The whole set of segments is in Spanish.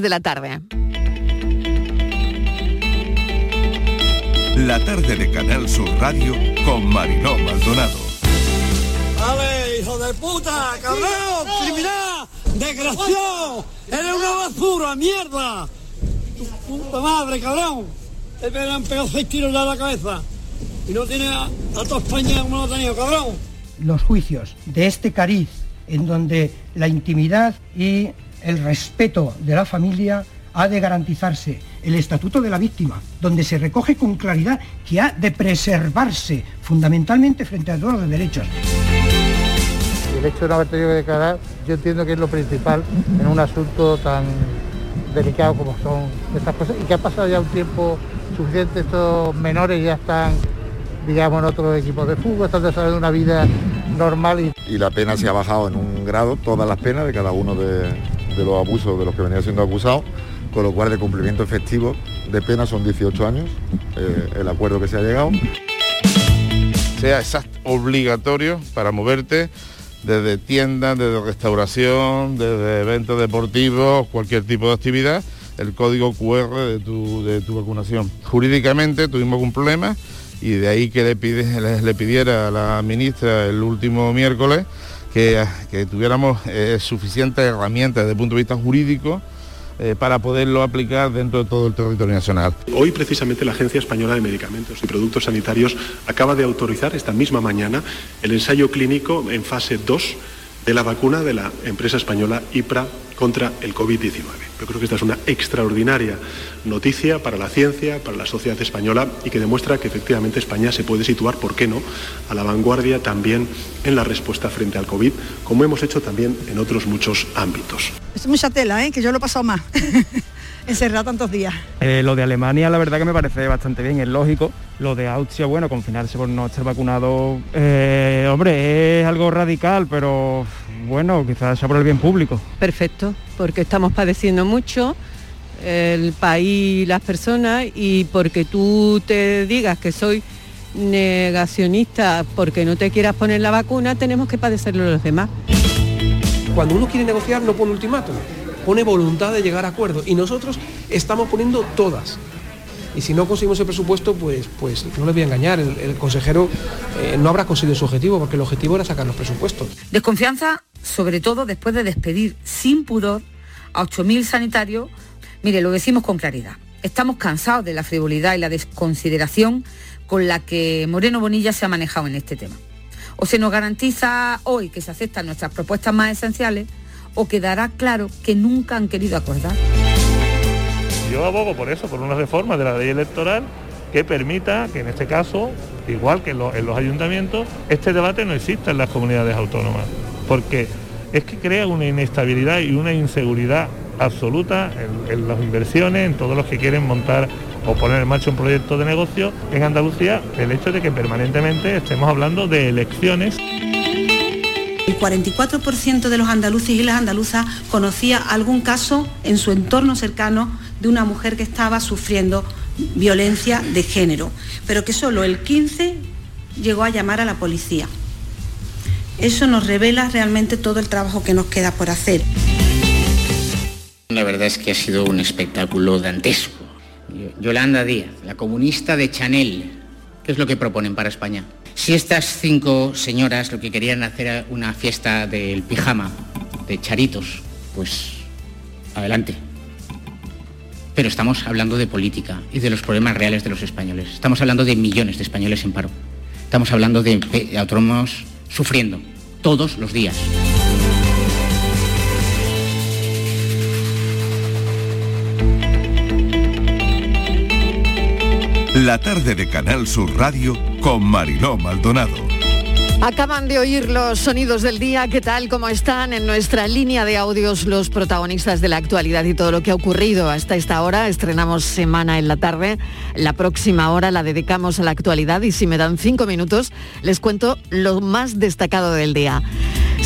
de la tarde. La tarde de Canal Sur Radio con Mariló Maldonado. ¡Ale, hijo de puta! ¡Cabrón! ¡Criminal! ¡Desgraciado! ¡Eres una basura, mierda! ¡Tu puta madre, cabrón! Te han pegado seis tiros en la cabeza. Y no tiene a, a toda España como lo ha tenido, cabrón. Los juicios de este cariz, en donde la intimidad y el respeto de la familia ha de garantizarse el estatuto de la víctima, donde se recoge con claridad que ha de preservarse fundamentalmente frente a todos los derechos. El hecho de no haber tenido que declarar, yo entiendo que es lo principal en un asunto tan delicado como son estas cosas y que ha pasado ya un tiempo suficiente, estos menores ya están, digamos, en otros equipos de fútbol, están desarrollando una vida normal y y la pena se ha bajado en un grado, todas las penas de cada uno de, de los abusos de los que venía siendo acusados, con lo cual de cumplimiento efectivo de pena son 18 años, eh, el acuerdo que se ha llegado. sea exact obligatorio para moverte desde tiendas, desde restauración, desde eventos deportivos, cualquier tipo de actividad, el código QR de tu, de tu vacunación. Jurídicamente tuvimos algún problema y de ahí que le, pide, le, le pidiera a la ministra el último miércoles que, tuviéramos eh, suficientes herramientas desde el punto de vista jurídico eh, para poderlo aplicar dentro de todo el territorio nacional. Hoy precisamente la Agencia Española de Medicamentos y Productos Sanitarios acaba de autorizar esta misma mañana el ensayo clínico en fase 2 de la vacuna de la empresa española IPRA contra el COVID-19. Yo creo que esta es una extraordinaria noticia para la ciencia, para la sociedad española y que demuestra que efectivamente España se puede situar, ¿por qué no?, a la vanguardia también en la respuesta frente al COVID, como hemos hecho también en otros muchos ámbitos. Es mucha tela, ¿eh? que yo lo he pasado más. Encerrado tantos días. Eh, lo de Alemania la verdad que me parece bastante bien, es lógico. Lo de Austria, bueno, confinarse por no estar vacunado, eh, hombre, es algo radical, pero bueno, quizás sea por el bien público. Perfecto, porque estamos padeciendo mucho el país, las personas, y porque tú te digas que soy negacionista porque no te quieras poner la vacuna, tenemos que padecerlo los demás. Cuando uno quiere negociar no pone ultimátum, pone voluntad de llegar a acuerdos y nosotros estamos poniendo todas. Y si no conseguimos el presupuesto, pues, pues no les voy a engañar, el, consejero eh, no habrá conseguido su objetivo, porque el objetivo era sacar los presupuestos. Desconfianza, sobre todo después de despedir sin pudor a 8.000 sanitarios. Mire, lo decimos con claridad. Estamos cansados de la frivolidad y la desconsideración con la que Moreno Bonilla se ha manejado en este tema. O se nos garantiza hoy que se aceptan nuestras propuestas más esenciales, o quedará claro que nunca han querido acordar. Yo abogo por eso, por una reforma de la ley electoral que permita que en este caso, igual que en los, en los ayuntamientos, este debate no exista en las comunidades autónomas, porque es que crea una inestabilidad y una inseguridad absoluta en, en las inversiones, en todos los que quieren montar o poner en marcha un proyecto de negocio en Andalucía, el hecho de que permanentemente estemos hablando de elecciones. El 44% de los andaluces y las andaluzas conocía algún caso en su entorno cercano de una mujer que estaba sufriendo violencia de género, pero que solo el 15 llegó a llamar a la policía. Eso nos revela realmente todo el trabajo que nos queda por hacer. La verdad es que ha sido un espectáculo dantesco. Yolanda Díaz, la comunista de Chanel, ¿qué es lo que proponen para España? Si estas cinco señoras lo que querían hacer era una fiesta del pijama, de charitos, pues adelante. Pero estamos hablando de política y de los problemas reales de los españoles. Estamos hablando de millones de españoles en paro. Estamos hablando de, autónomos sufriendo todos los días. La tarde de Canal Sur Radio con Mariló Maldonado. Acaban de oír los sonidos del día. ¿Qué tal? ¿Cómo están? En nuestra línea de audios los protagonistas de la actualidad y todo lo que ha ocurrido hasta esta hora. Estrenamos semana en la tarde. La próxima hora la dedicamos a la actualidad y si me dan cinco minutos les cuento lo más destacado del día.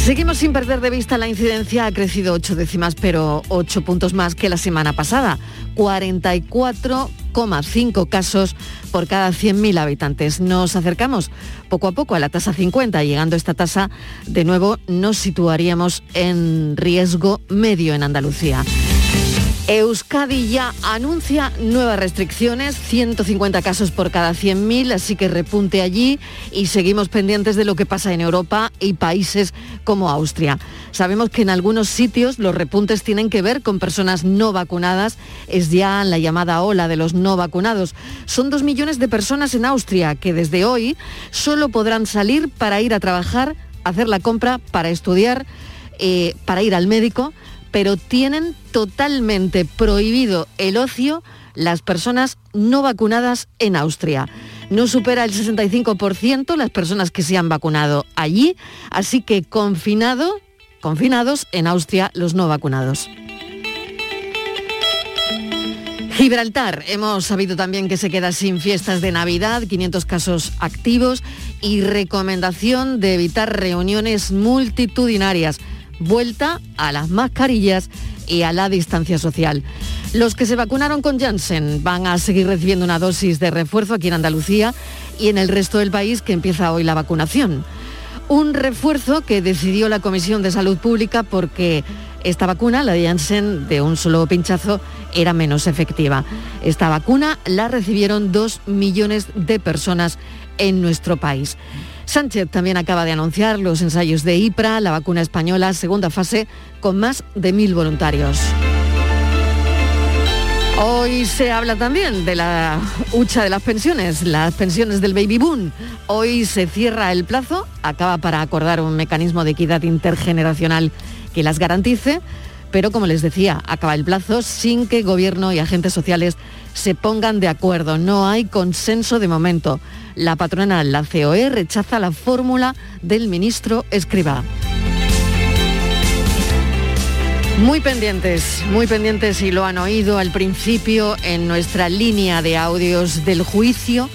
Seguimos sin perder de vista la incidencia. Ha crecido ocho décimas, pero ocho puntos más que la semana pasada. 44,5 casos por cada 100.000 habitantes. Nos acercamos poco a poco a la tasa 50. Llegando a esta tasa, de nuevo nos situaríamos en riesgo medio en Andalucía. Euskadi ya anuncia nuevas restricciones, 150 casos por cada 100.000, así que repunte allí y seguimos pendientes de lo que pasa en Europa y países como Austria. Sabemos que en algunos sitios los repuntes tienen que ver con personas no vacunadas, es ya la llamada ola de los no vacunados. Son dos millones de personas en Austria que desde hoy solo podrán salir para ir a trabajar, hacer la compra, para estudiar, eh, para ir al médico pero tienen totalmente prohibido el ocio las personas no vacunadas en Austria. No supera el 65% las personas que se han vacunado allí, así que confinado, confinados en Austria los no vacunados. Gibraltar, hemos sabido también que se queda sin fiestas de Navidad, 500 casos activos y recomendación de evitar reuniones multitudinarias vuelta a las mascarillas y a la distancia social. Los que se vacunaron con Janssen van a seguir recibiendo una dosis de refuerzo aquí en Andalucía y en el resto del país que empieza hoy la vacunación. Un refuerzo que decidió la Comisión de Salud Pública porque esta vacuna, la de Janssen, de un solo pinchazo, era menos efectiva. Esta vacuna la recibieron dos millones de personas en nuestro país. Sánchez también acaba de anunciar los ensayos de IPRA, la vacuna española, segunda fase, con más de mil voluntarios. Hoy se habla también de la hucha de las pensiones, las pensiones del baby boom. Hoy se cierra el plazo, acaba para acordar un mecanismo de equidad intergeneracional que las garantice, pero como les decía, acaba el plazo sin que gobierno y agentes sociales se pongan de acuerdo. No hay consenso de momento la patronal, la COE, rechaza la fórmula del ministro Escribá. Muy pendientes, muy pendientes y lo han oído al principio en nuestra línea de audios del juicio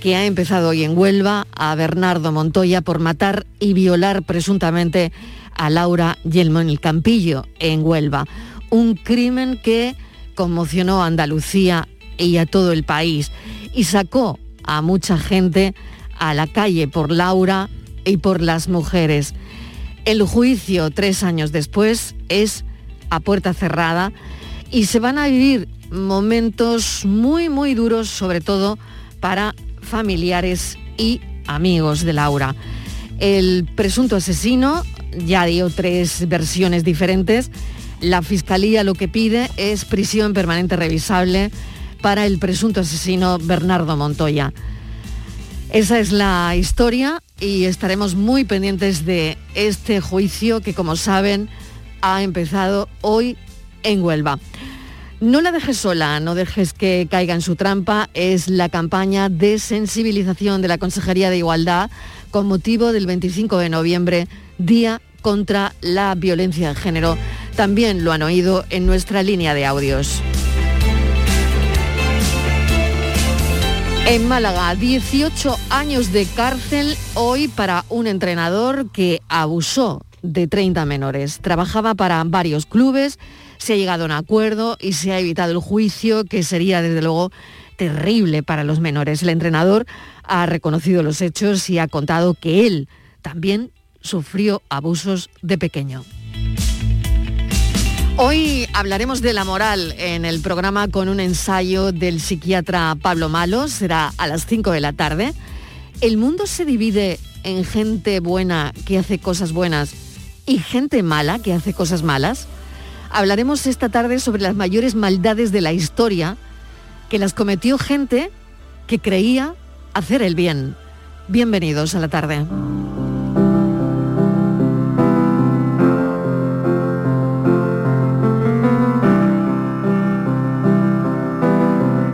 que ha empezado hoy en Huelva a Bernardo Montoya por matar y violar presuntamente a Laura Yelmo en el Campillo, en Huelva. Un crimen que conmocionó a Andalucía y a todo el país y sacó a mucha gente a la calle por Laura y por las mujeres. El juicio tres años después es a puerta cerrada y se van a vivir momentos muy, muy duros, sobre todo para familiares y amigos de Laura. El presunto asesino ya dio tres versiones diferentes. La fiscalía lo que pide es prisión permanente revisable para el presunto asesino Bernardo Montoya. Esa es la historia y estaremos muy pendientes de este juicio que, como saben, ha empezado hoy en Huelva. No la dejes sola, no dejes que caiga en su trampa, es la campaña de sensibilización de la Consejería de Igualdad con motivo del 25 de noviembre, Día contra la Violencia de Género. También lo han oído en nuestra línea de audios. En Málaga, 18 años de cárcel hoy para un entrenador que abusó de 30 menores. Trabajaba para varios clubes, se ha llegado a un acuerdo y se ha evitado el juicio que sería desde luego terrible para los menores. El entrenador ha reconocido los hechos y ha contado que él también sufrió abusos de pequeño. Hoy hablaremos de la moral en el programa con un ensayo del psiquiatra Pablo Malo, será a las 5 de la tarde. ¿El mundo se divide en gente buena que hace cosas buenas y gente mala que hace cosas malas? Hablaremos esta tarde sobre las mayores maldades de la historia que las cometió gente que creía hacer el bien. Bienvenidos a la tarde.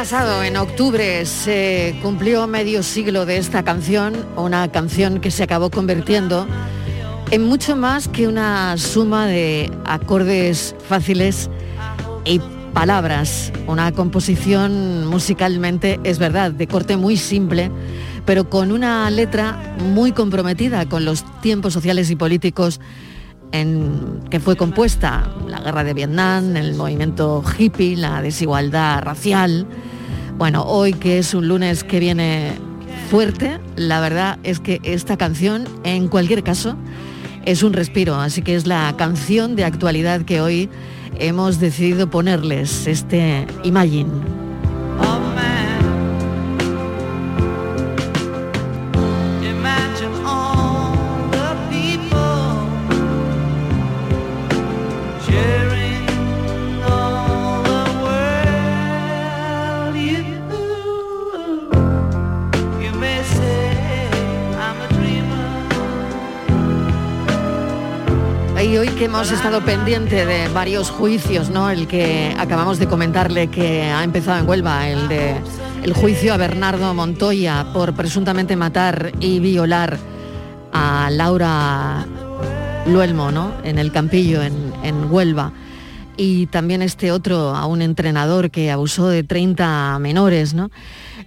Pasado, en octubre, se cumplió medio siglo de esta canción, una canción que se acabó convirtiendo en mucho más que una suma de acordes fáciles y palabras, una composición musicalmente, es verdad, de corte muy simple, pero con una letra muy comprometida con los tiempos sociales y políticos en que fue compuesta la guerra de Vietnam, el movimiento hippie, la desigualdad racial. Bueno, hoy que es un lunes que viene fuerte, la verdad es que esta canción, en cualquier caso, es un respiro, así que es la canción de actualidad que hoy hemos decidido ponerles, este Imagine. Que hemos estado pendiente de varios juicios, ¿no? El que acabamos de comentarle que ha empezado en Huelva, el de el juicio a Bernardo Montoya por presuntamente matar y violar a Laura Luelmo, ¿no? En el Campillo, en, en Huelva. Y también este otro, a un entrenador que abusó de 30 menores, ¿no?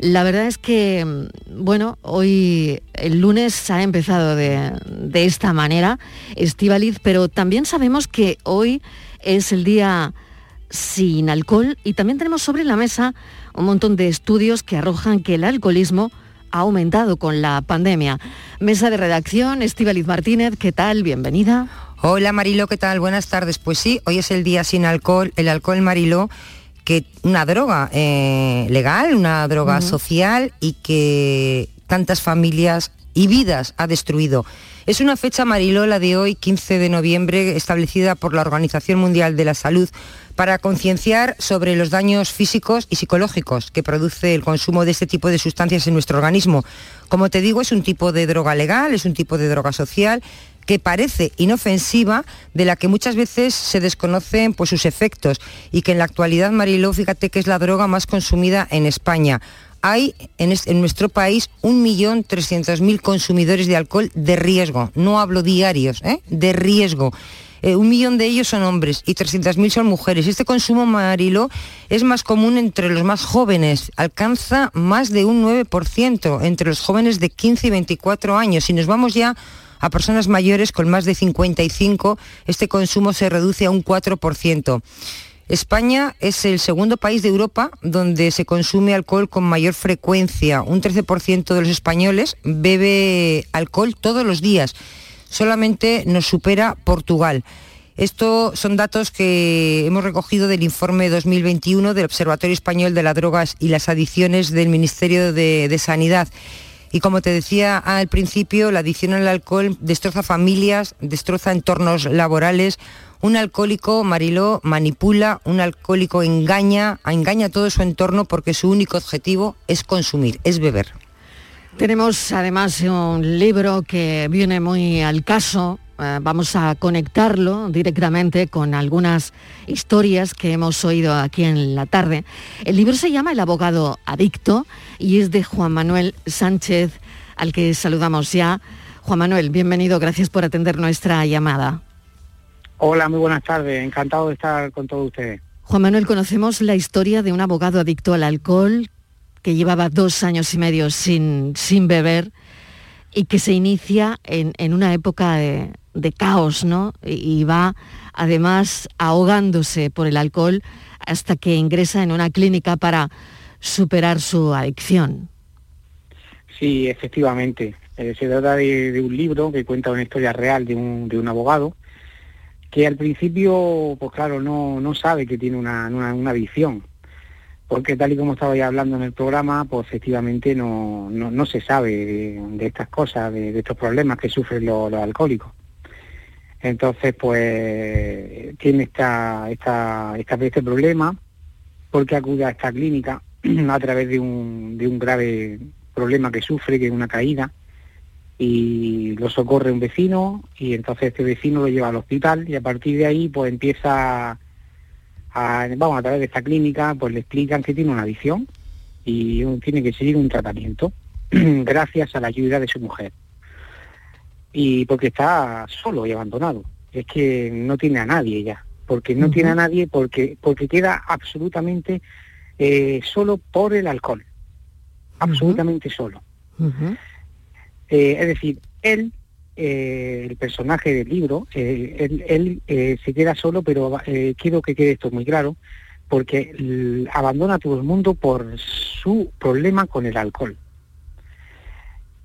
La verdad es que, bueno, hoy el lunes ha empezado de, de esta manera, Estivaliz, pero también sabemos que hoy es el día sin alcohol y también tenemos sobre la mesa un montón de estudios que arrojan que el alcoholismo ha aumentado con la pandemia. Mesa de redacción, Estivaliz Martínez, ¿qué tal? Bienvenida. Hola Marilo, ¿qué tal? Buenas tardes. Pues sí, hoy es el día sin alcohol, el alcohol Marilo, que una droga eh, legal, una droga social y que tantas familias y vidas ha destruido. Es una fecha Marilo, la de hoy, 15 de noviembre, establecida por la Organización Mundial de la Salud para concienciar sobre los daños físicos y psicológicos que produce el consumo de este tipo de sustancias en nuestro organismo. Como te digo, es un tipo de droga legal, es un tipo de droga social que parece inofensiva, de la que muchas veces se desconocen pues, sus efectos y que en la actualidad, Mariló, fíjate que es la droga más consumida en España. Hay en, en nuestro país 1.300.000 consumidores de alcohol de riesgo, no hablo diarios, ¿eh? de riesgo. Eh, un millón de ellos son hombres y 300.000 son mujeres. Este consumo, Marilo, es más común entre los más jóvenes, alcanza más de un 9% entre los jóvenes de 15 y 24 años. Si nos vamos ya a personas mayores con más de 55, este consumo se reduce a un 4%. España es el segundo país de Europa donde se consume alcohol con mayor frecuencia. Un 13% de los españoles bebe alcohol todos los días. Solamente nos supera Portugal. Estos son datos que hemos recogido del informe 2021 del Observatorio Español de las Drogas y las Adicciones del Ministerio de, de Sanidad. Y como te decía al principio, la adicción al alcohol destroza familias, destroza entornos laborales. Un alcohólico, Mariló, manipula, un alcohólico engaña, engaña a todo su entorno porque su único objetivo es consumir, es beber. Tenemos además un libro que viene muy al caso. eh, vamos a conectarlo directamente con algunas historias que hemos oído aquí en la tarde. El libro se llama El abogado adicto y es de Juan Manuel Sánchez, al que saludamos ya. Juan Manuel, bienvenido, gracias por atender nuestra llamada. Hola, muy buenas tardes. Encantado de estar con todos ustedes. Juan Manuel, conocemos la historia de un abogado adicto al alcohol que llevaba dos años y medio sin, sin beber y que se inicia en, en una época de, de caos, ¿no? Y, y va además ahogándose por el alcohol hasta que ingresa en una clínica para superar su adicción. Sí, efectivamente. Eh, se trata de, un libro que cuenta una historia real de un, de un abogado que al principio, pues claro, no, no sabe que tiene una, una, adicción. Porque tal y como estaba ya hablando en el programa, pues efectivamente no, no, no se sabe de, estas cosas, de, de estos problemas que sufren los, los alcohólicos. Entonces, pues tiene esta, esta, esta, este problema porque acude a esta clínica a través de un, de un grave problema que sufre, que es una caída, y lo socorre un vecino y entonces este vecino lo lleva al hospital y a partir de ahí pues empieza a- vamos, a través de esta clínica, pues le explican que tiene una adicción y tiene que seguir un tratamiento gracias a la ayuda de su mujer. Y porque está solo y abandonado. Es que no tiene a nadie ya. Porque no tiene a nadie porque, porque queda absolutamente eh, solo por el alcohol. Absolutamente solo. Eh, es decir, él, eh, el personaje del libro, él, él, se queda solo, pero quiero que quede esto muy claro, porque abandona a todo el mundo por su problema con el alcohol.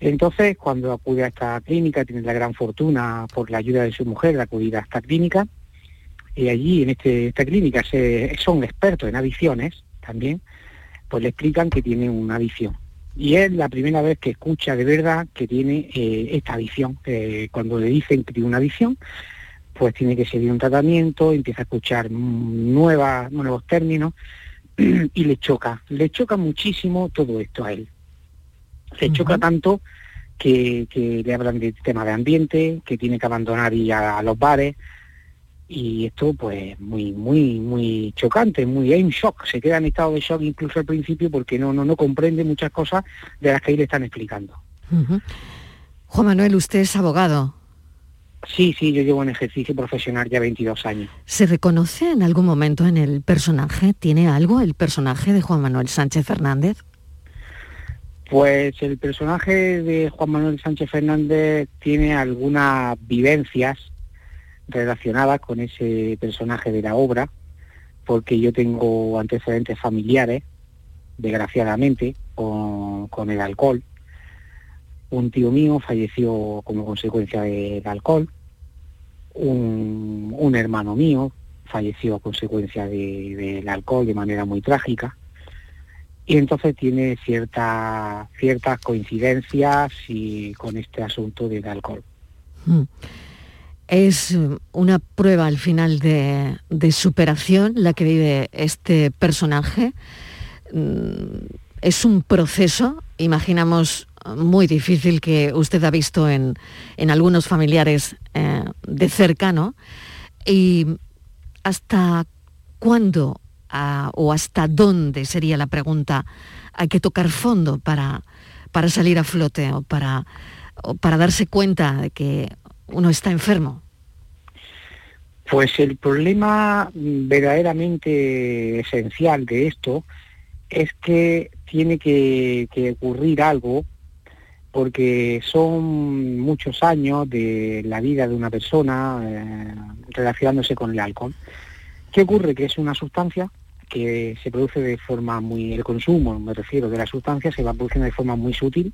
Entonces, cuando acude a esta clínica, tiene la gran fortuna por la ayuda de su mujer de acudir a esta clínica, y allí en este- esta clínica se, son expertos en adicciones también, pues le explican que tiene una adicción. Y es la primera vez que escucha de verdad que tiene eh, esta adicción. Eh, cuando le dicen que tiene una adicción, pues tiene que seguir un tratamiento, empieza a escuchar nuevas, nuevos términos y le choca, le choca muchísimo todo esto a él. Le choca tanto que, que le hablan de tema de ambiente, que tiene que abandonar ir a, a los bares y esto pues muy muy muy chocante, muy en shock, se queda en estado de shock incluso al principio porque no no no comprende muchas cosas de las que ahí le están explicando. Juan Manuel, usted es abogado. Sí, sí, yo llevo en ejercicio profesional ya 22 años. ¿Se reconoce en algún momento en el personaje? ¿Tiene algo el personaje de Juan Manuel Sánchez Fernández? Pues el personaje de Juan Manuel Sánchez Fernández tiene algunas vivencias relacionadas con ese personaje de la obra, porque yo tengo antecedentes familiares, desgraciadamente, con, el alcohol. Un tío mío falleció como consecuencia del alcohol. Un, hermano mío falleció a consecuencia de- del alcohol de manera muy trágica y entonces tiene cierta, ciertas coincidencias con este asunto del alcohol. Mm. Es una prueba al final de, de superación la que vive este personaje. Mm, Es un proceso, imaginamos, muy difícil que usted ha visto en, en algunos familiares eh, de cerca, ¿no? Y hasta cuándo o hasta dónde sería la pregunta, hay que tocar fondo para, para salir a flote o para, o para darse cuenta de que uno está enfermo. Pues el problema verdaderamente esencial de esto es que tiene que, que ocurrir algo porque son muchos años de la vida de una persona eh, relacionándose con el alcohol. ¿Qué ocurre? Que es una sustancia que se produce de forma muy, el consumo, me refiero, de la sustancia se va produciendo de forma muy sutil,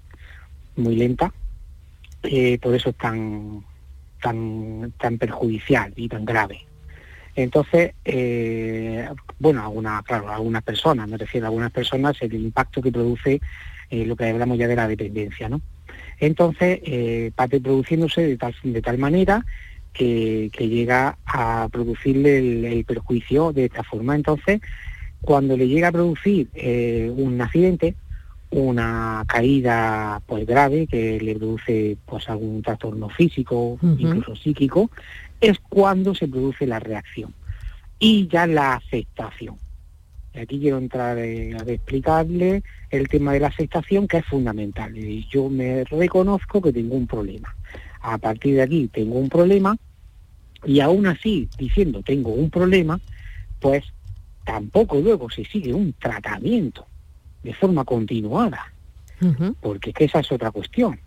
muy lenta, eh, por eso es tan, tan, tan perjudicial y tan grave. Entonces, eh, bueno, alguna, claro, algunas personas, me refiero a algunas personas, el impacto que produce eh, lo que hablamos ya de la dependencia, ¿no? Entonces, eh, parte produciéndose de tal, de tal manera que, llega a producirle el, el perjuicio de esta forma. Entonces, cuando le llega a producir eh, un accidente, una caída pues grave que le produce pues algún trastorno físico, incluso psíquico, es cuando se produce la reacción y ya la aceptación. Y aquí quiero entrar eh, a explicarle el tema de la aceptación que es fundamental. Y yo me reconozco que tengo un problema. A partir de aquí tengo un problema y aún así diciendo tengo un problema, pues tampoco luego se sigue un tratamiento de forma continuada, porque que esa es otra cuestión.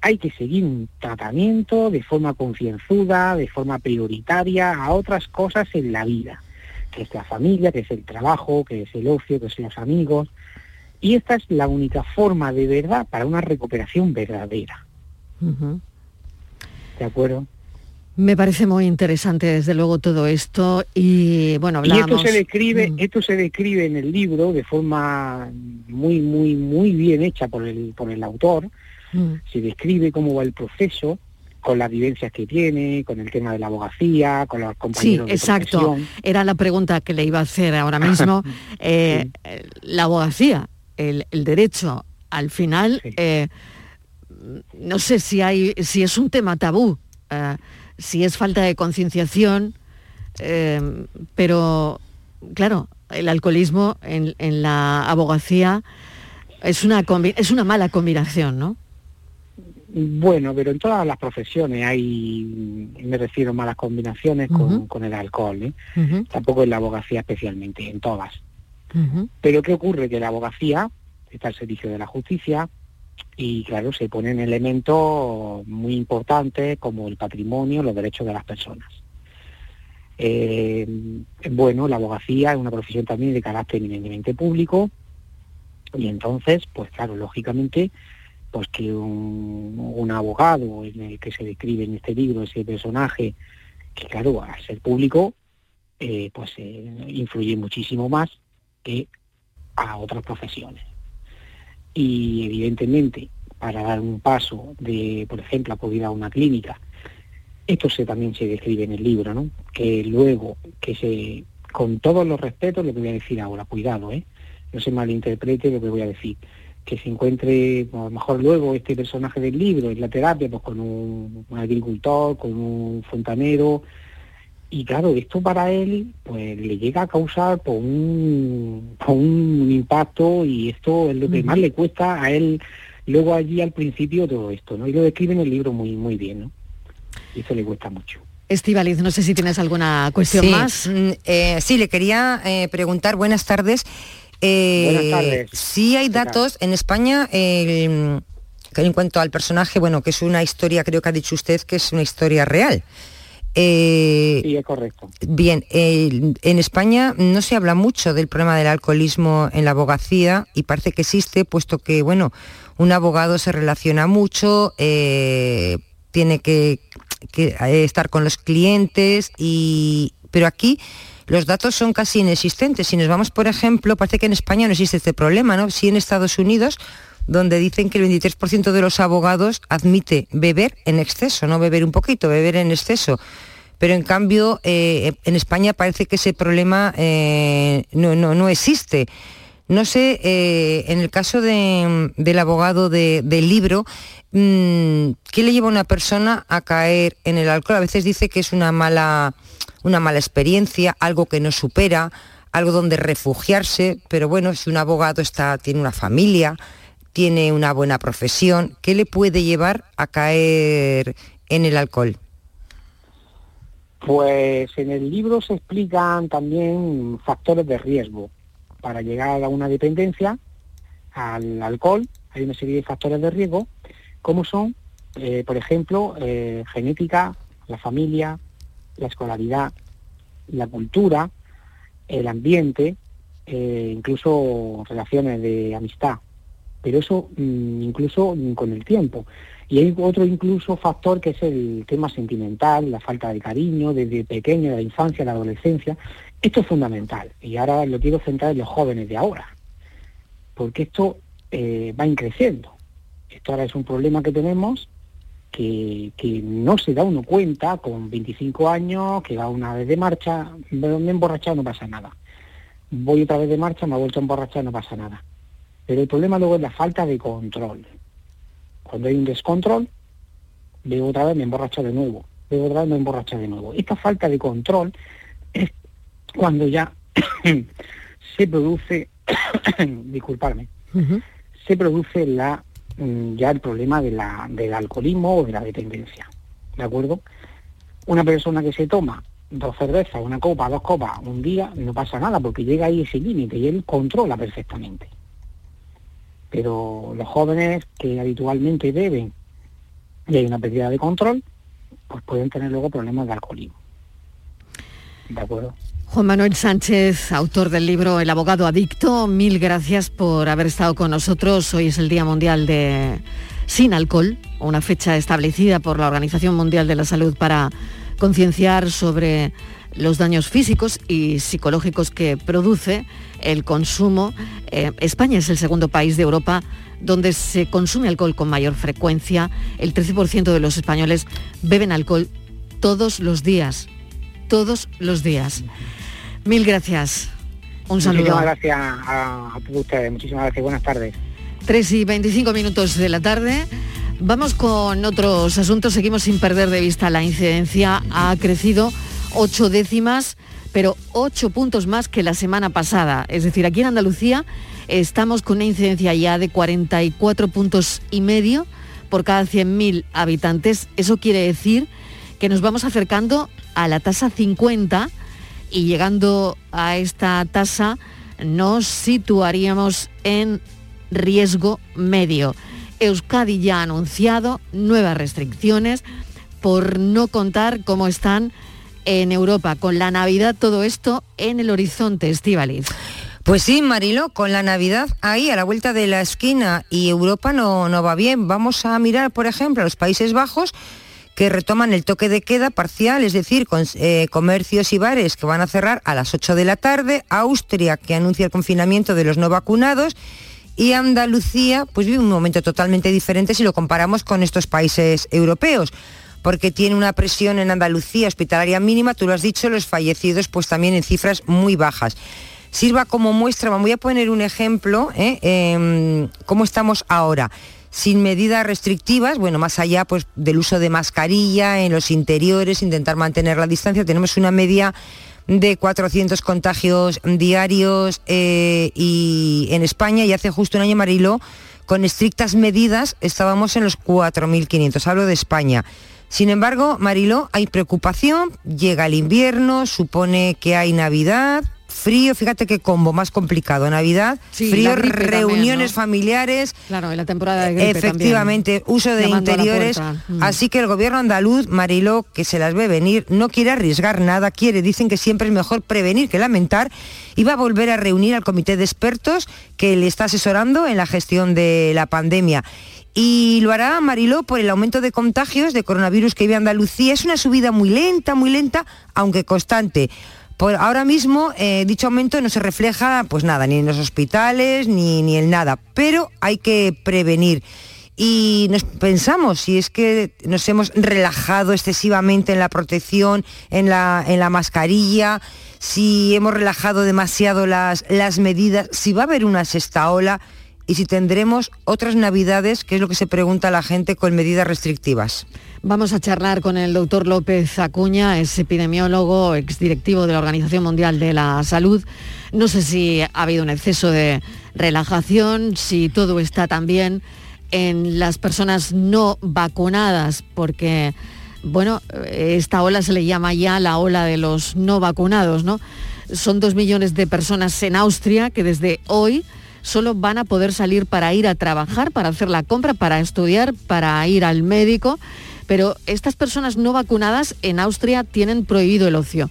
Hay que seguir un tratamiento de forma concienzuda, de forma prioritaria a otras cosas en la vida, que es la familia, que es el trabajo, que es el ocio, que son los amigos. Y esta es la única forma de verdad para una recuperación verdadera. ¿De acuerdo? Me parece muy interesante, desde luego, todo esto. Y bueno, Y esto se describe, Mm. esto se describe en el libro de forma muy, muy, muy bien hecha por el, por el autor. Mm. Se describe cómo va el proceso, con las vivencias que tiene, con el tema de la abogacía, con los Sí, compañeros de exacto. profesión. Era la pregunta que le iba a hacer ahora mismo. Eh, La abogacía, el, el derecho, al final, eh, no sé si hay, si es un tema tabú, eh, si es falta de concienciación, eh, pero claro, el alcoholismo en, en la abogacía es una, combi- es una mala combinación, ¿no? Bueno, pero en todas las profesiones hay, me refiero a malas combinaciones con, con el alcohol, ¿eh? Tampoco en la abogacía especialmente, en todas. Pero ¿qué ocurre? Que la abogacía está al servicio de la justicia y claro, se ponen elementos muy importantes como el patrimonio, los derechos de las personas. Eh, bueno, la abogacía es una profesión también de carácter eminentemente público y entonces, pues claro, lógicamente, pues que un, abogado en el que se describe en este libro ese personaje, que claro, al ser público, eh, pues eh, influye muchísimo más que a otras profesiones. Y evidentemente, para dar un paso de, por ejemplo, acudir a una clínica, esto se, también se describe en el libro, ¿no? Que luego, que se, con todos los respetos, lo que voy a decir ahora, cuidado, ¿eh? No se malinterprete lo que voy a decir. Que se encuentre, a lo mejor luego, este personaje del libro en la terapia, pues con un, un agricultor, con un fontanero, y claro, esto para él pues le llega a causar pues, un, pues, un impacto y esto es lo que más le cuesta a él luego allí al principio todo esto, ¿no? Y lo describe en el libro muy muy bien, ¿no? Y eso le cuesta mucho. Estivaliz, no sé si tienes alguna cuestión sí, más. mm, eh, sí, le quería eh, preguntar, buenas tardes. Eh, Buenas tardes. Sí hay datos en España eh, que en cuanto al personaje, bueno, que es una historia, creo que ha dicho usted que es una historia real. Eh, Sí, es correcto. Bien, eh, en España no se habla mucho del problema del alcoholismo en la abogacía y parece que existe, puesto que, bueno, un abogado se relaciona mucho, eh, tiene que, que, eh, estar con los clientes, y, pero aquí los datos son casi inexistentes. Si nos vamos, por ejemplo, parece que en España no existe este problema, ¿no? Sí en Estados Unidos, donde dicen que el 23% de los abogados admite beber en exceso, no beber un poquito, beber en exceso. Pero en cambio, eh, en España parece que ese problema eh, no, no, no existe. No sé, eh, en el caso de- del abogado de- del libro, mm, ¿qué le lleva a una persona a caer en el alcohol? A veces dice que es una mala, una mala experiencia, algo que no supera, algo donde refugiarse, pero bueno, si un abogado está, tiene una familia, tiene una buena profesión, ¿qué le puede llevar a caer en el alcohol? Pues en el libro se explican también factores de riesgo para llegar a una dependencia al alcohol. Hay una serie de factores de riesgo, como son, eh, por ejemplo, eh, genética, la familia, la escolaridad, la cultura, el ambiente, eh, incluso relaciones de amistad. Pero eso mm, incluso mm, con el tiempo. Y hay otro incluso factor que es el tema sentimental, la falta de cariño desde pequeño, de la infancia, la adolescencia. Esto es fundamental y ahora lo quiero centrar en los jóvenes de ahora, porque esto eh, va increciendo. Esto ahora es un problema que tenemos que, no se da uno cuenta con 25 años, que va una vez de marcha, me he emborrachado, no pasa nada. Voy otra vez de marcha, me he vuelto a emborrachar, no pasa nada. Pero el problema luego es la falta de control. Cuando hay un descontrol, veo otra vez, me emborracho de nuevo. Veo otra vez, me emborracho de nuevo. Esta falta de control es cuando ya se produce, disculparme, se produce la mm, ya el problema de la, del alcoholismo o de la dependencia. ¿De acuerdo? Una persona que se toma dos cervezas, una copa, dos copas, un día, no pasa nada porque llega ahí ese límite y él controla perfectamente. Pero los jóvenes que habitualmente beben y hay una pérdida de control, pues pueden tener luego problemas de alcoholismo. ¿De acuerdo? Juan Manuel Sánchez, autor del libro El abogado adicto, mil gracias por haber estado con nosotros. Hoy es el Día Mundial de Sin Alcohol, una fecha establecida por la Organización Mundial de la Salud para concienciar sobre los daños físicos y psicológicos que produce el consumo. Eh, España es el segundo país de Europa donde se consume alcohol con mayor frecuencia. El 13% de los españoles beben alcohol todos los días. Todos los días. Mil gracias. Un saludo. Muchísimas gracias a, a todos ustedes. Muchísimas gracias. Buenas tardes. 3 y 25 minutos de la tarde. Vamos con otros asuntos. Seguimos sin perder de vista la incidencia. Ha crecido ocho décimas, pero ocho puntos más que la semana pasada. Es decir, aquí en Andalucía estamos con una incidencia ya de 44 puntos y medio por cada 100.000 habitantes. Eso quiere decir que nos vamos acercando a la tasa 50 y llegando a esta tasa nos situaríamos en riesgo medio. Euskadi ya ha anunciado nuevas restricciones por no contar cómo están en Europa. Con la Navidad todo esto en el horizonte, Estivaliz. Pues sí, Marilo, con la Navidad ahí a la vuelta de la esquina y Europa no, no va bien. Vamos a mirar, por ejemplo, a los Países Bajos que retoman el toque de queda parcial, es decir, con eh, comercios y bares que van a cerrar a las 8 de la tarde, Austria que anuncia el confinamiento de los no vacunados y Andalucía pues vive un momento totalmente diferente si lo comparamos con estos países europeos porque tiene una presión en Andalucía hospitalaria mínima, tú lo has dicho, los fallecidos pues también en cifras muy bajas. Sirva como muestra, voy a poner un ejemplo, ¿eh? Em, cómo estamos ahora sin medidas restrictivas, bueno, más allá pues, del uso de mascarilla en los interiores, intentar mantener la distancia, tenemos una media de 400 contagios diarios eh, y en España y hace justo un año Marilo con estrictas medidas estábamos en los 4.500, hablo de España. Sin embargo, Mariló, hay preocupación, llega el invierno, supone que hay Navidad, frío, fíjate qué combo más complicado, Navidad, Sí, frío, también, reuniones ¿no? familiares, Claro, en la temporada de gripe efectivamente, también. uso de Llamando interiores. Mm. así que el gobierno andaluz, Mariló, que se las ve venir, no quiere arriesgar nada, quiere, dicen que siempre es mejor prevenir que lamentar, y va a volver a reunir al comité de expertos que le está asesorando en la gestión de la pandemia. Y lo hará Mariló por el aumento de contagios de coronavirus que vive Andalucía. Es una subida muy lenta, muy lenta, aunque constante. Por ahora mismo eh, dicho aumento no se refleja pues nada, ni en los hospitales, ni, ni en nada, pero hay que prevenir. Y nos pensamos si es que nos hemos relajado excesivamente en la protección, en la, en la mascarilla, si hemos relajado demasiado las, las medidas, si va a haber una sexta ola y si tendremos otras navidades, que es lo que se pregunta la gente con medidas restrictivas. Vamos a charlar con el doctor López Acuña, es epidemiólogo, exdirectivo de la Organización Mundial de la Salud. No sé si ha habido un exceso de relajación, si todo está también en las personas no vacunadas, porque, bueno, esta ola se le llama ya la ola de los no vacunados, ¿no? Son dos millones de personas en Austria que desde hoy solo van a poder salir para ir a trabajar, para hacer la compra, para estudiar, para ir al médico. Pero estas personas no vacunadas en Austria tienen prohibido el ocio.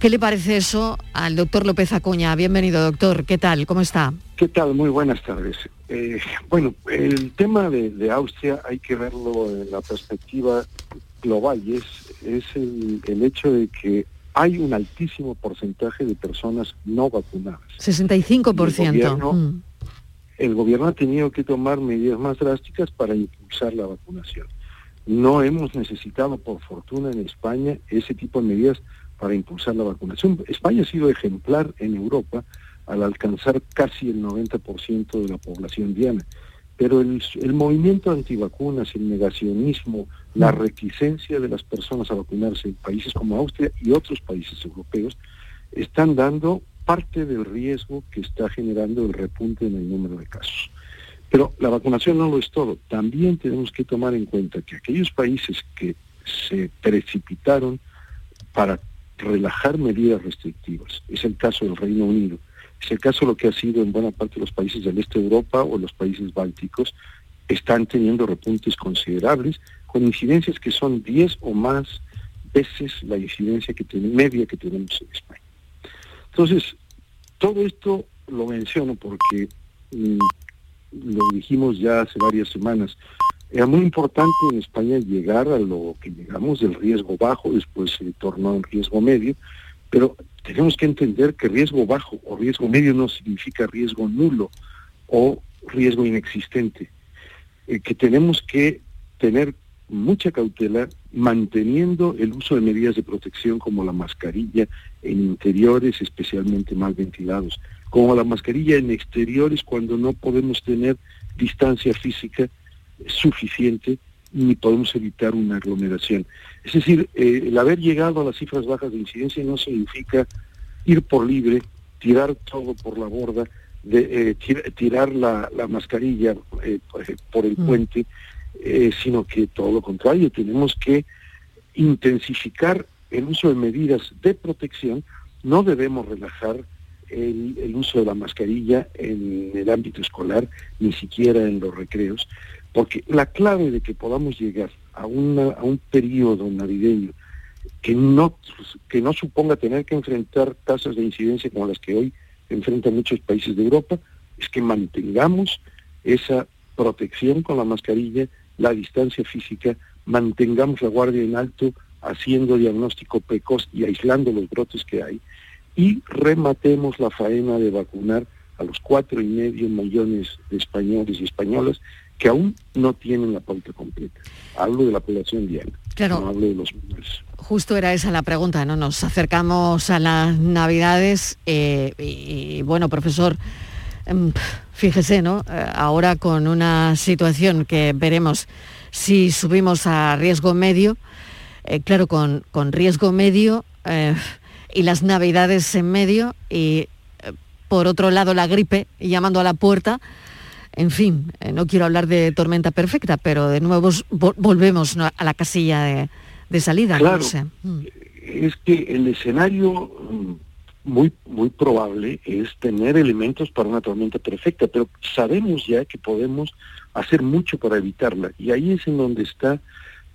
¿Qué le parece eso al doctor López Acuña? Bienvenido, doctor. ¿Qué tal? ¿Cómo está? ¿Qué tal? Muy buenas tardes. Eh, bueno, el tema de, de Austria hay que verlo en la perspectiva global y es, es el, el hecho de que hay un altísimo porcentaje de personas no vacunadas. 65%. El gobierno- Mm. El gobierno ha tenido que tomar medidas más drásticas para impulsar la vacunación. No hemos necesitado, por fortuna, en España ese tipo de medidas para impulsar la vacunación. España ha sido ejemplar en Europa al alcanzar casi el 90% de la población diana. Pero el, el movimiento antivacunas, el negacionismo, la reticencia de las personas a vacunarse en países como Austria y otros países europeos están dando parte del riesgo que está generando el repunte en el número de casos. Pero la vacunación no lo es todo. También tenemos que tomar en cuenta que aquellos países que se precipitaron para relajar medidas restrictivas, es el caso del Reino Unido, es el caso de lo que ha sido en buena parte de los países del este de Europa o los países bálticos, están teniendo repuntes considerables con incidencias que son 10 o más veces la incidencia que media que tenemos en España. Entonces, todo esto lo menciono porque mm, lo dijimos ya hace varias semanas. Era muy importante en España llegar a lo que llegamos del riesgo bajo, después se tornó en riesgo medio, pero tenemos que entender que riesgo bajo o riesgo medio no significa riesgo nulo o riesgo inexistente, eh, que tenemos que tener mucha cautela manteniendo el uso de medidas de protección como la mascarilla en interiores especialmente mal ventilados, como la mascarilla en exteriores cuando no podemos tener distancia física suficiente ni podemos evitar una aglomeración. Es decir, eh, el haber llegado a las cifras bajas de incidencia no significa ir por libre, tirar todo por la borda, de, eh, tir- tirar la, la mascarilla eh, por el puente, eh, sino que todo lo contrario, tenemos que intensificar el uso de medidas de protección, no debemos relajar el, uso de la mascarilla en el ámbito escolar, ni siquiera en los recreos, porque la clave de que podamos llegar a, a un periodo navideño que no, que no suponga tener que enfrentar tasas de incidencia como las que hoy enfrentan muchos países de Europa, es que mantengamos esa protección con la mascarilla, la distancia física, mantengamos la guardia en alto, haciendo diagnóstico precoz y aislando los brotes que hay, y rematemos la faena de vacunar a los cuatro y medio millones de españoles y españolas que aún no tienen la pauta completa. Hablo de la población diana, Claro. no hablo de los menores. Justo era esa la pregunta, ¿no? Nos acercamos a las Navidades eh, y, y, bueno, profesor, em, fíjese, ¿no? Eh, ahora con una situación que veremos si subimos a riesgo medio, eh, claro, con, con riesgo medio eh, y las Navidades en medio y eh, por otro lado la gripe llamando a la puerta. En fin, no quiero hablar de tormenta perfecta, pero de nuevo vo- volvemos a la casilla de, de salida. Claro. No sé. Mm. es que el escenario mm, muy muy probable es tener elementos para una tormenta perfecta, pero sabemos ya que podemos hacer mucho para evitarla y ahí es en donde está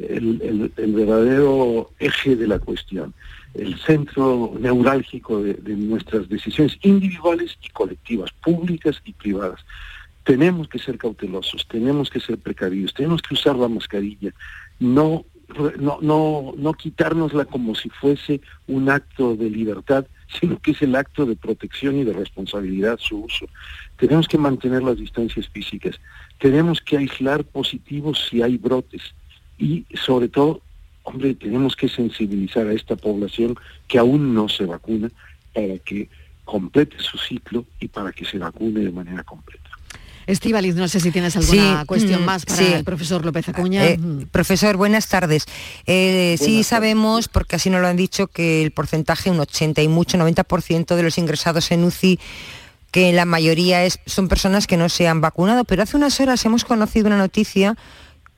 el, verdadero eje de la cuestión, el centro neurálgico de, nuestras decisiones individuales y colectivas, públicas y privadas. Tenemos que ser cautelosos, tenemos que ser precavidos, tenemos que usar la mascarilla, no, no, no quitárnosla como si fuese un acto de libertad, sino que es el acto de protección y de responsabilidad su uso. Tenemos que mantener las distancias físicas, tenemos que aislar positivos si hay brotes y sobre todo, hombre, tenemos que sensibilizar a esta población que aún no se vacuna para que complete su ciclo y para que se vacune de manera completa. Estíbaliz, no sé si tienes alguna Sí, cuestión mm, más para sí. el profesor López Acuña. Eh, Mm. profesor, buenas tardes. Eh, sí sabemos, porque así nos lo han dicho, que el porcentaje, un 80 y mucho, 90% de los ingresados en UCI, que la mayoría es, son personas que no se han vacunado, pero hace unas horas hemos conocido una noticia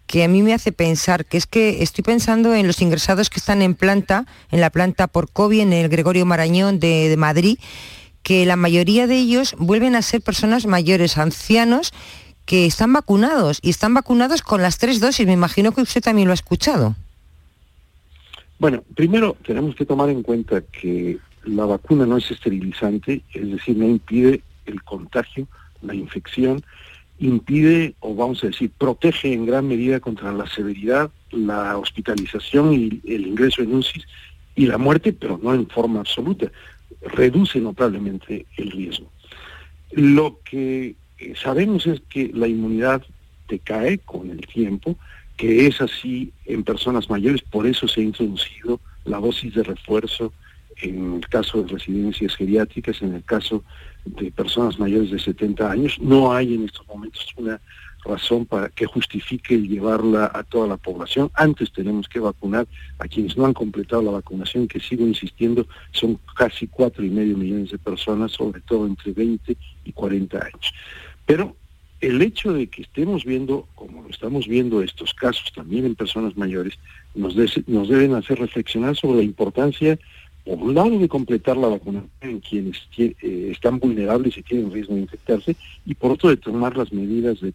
que a mí me hace pensar, que es que estoy pensando en los ingresados que están en planta, en la planta por COVID, en el Gregorio Marañón de, de Madrid, que la mayoría de ellos vuelven a ser personas mayores, ancianos, que están vacunados y están vacunados con las tres dosis. Me imagino que usted también lo ha escuchado. Bueno, primero tenemos que tomar en cuenta que la vacuna no es esterilizante, es decir, no impide el contagio, la infección, impide, o vamos a decir, protege en gran medida contra la severidad, la hospitalización y el ingreso en UCI y la muerte, pero no en forma absoluta. Reduce notablemente el riesgo. Lo que eh, sabemos es que la inmunidad decae con el tiempo, que es así en personas mayores, por eso se ha introducido la dosis de refuerzo en el caso de residencias geriátricas, en el caso de personas mayores de 70 años. No hay en estos momentos una razón para que justifique el llevarla a toda la población. Antes tenemos que vacunar a quienes no han completado la vacunación, que sigo insistiendo, son casi cuatro y medio millones de personas, sobre todo entre 20 y 40 años. Pero el hecho de que estemos viendo, como lo estamos viendo estos casos también en personas mayores, nos, des- nos deben hacer reflexionar sobre la importancia, por un lado, de completar la vacunación en quienes eh, están vulnerables y tienen riesgo de infectarse, y por otro, de tomar las medidas de,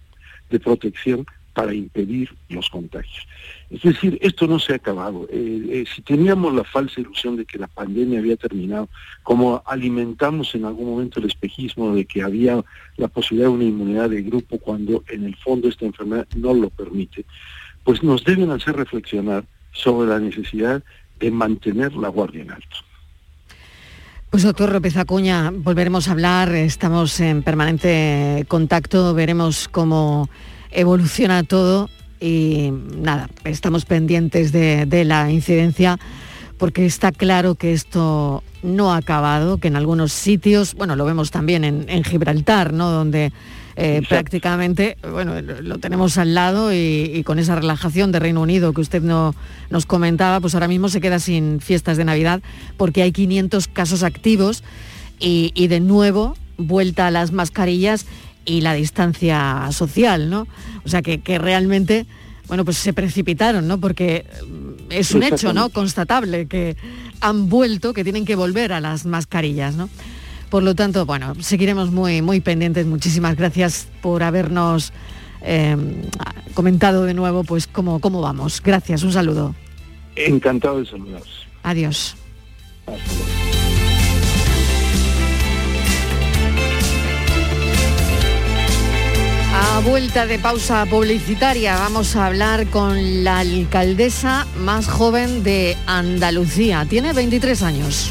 de protección para impedir los contagios. Es decir, esto no se ha acabado. Eh, eh, si teníamos la falsa ilusión de que la pandemia había terminado, como alimentamos en algún momento el espejismo de que había la posibilidad de una inmunidad de grupo cuando en el fondo esta enfermedad no lo permite, pues nos deben hacer reflexionar sobre la necesidad de mantener la guardia en alto. Pues doctor López Acuña, volveremos a hablar, estamos en permanente contacto, veremos cómo evoluciona todo y nada, estamos pendientes de, de la incidencia porque está claro que esto no ha acabado, que en algunos sitios, bueno, lo vemos también en, en Gibraltar, ¿no? Donde eh, prácticamente, bueno, lo, tenemos al lado y, y con esa relajación de Reino Unido que usted no, nos comentaba, pues ahora mismo se queda sin fiestas de Navidad porque hay 500 casos activos y, y de nuevo vuelta a las mascarillas y la distancia social, ¿no? O sea que, que realmente, bueno, pues se precipitaron, ¿no? Porque mm, es un hecho, ¿no? Constatable que han vuelto, que tienen que volver a las mascarillas, ¿no? Por lo tanto, bueno, seguiremos muy, muy pendientes. Muchísimas gracias por habernos eh, comentado de nuevo, pues cómo, cómo vamos. Gracias, un saludo. Encantado de saludaros. Adiós. A vuelta de pausa publicitaria vamos a hablar con la alcaldesa más joven de Andalucía. Tiene 23 años.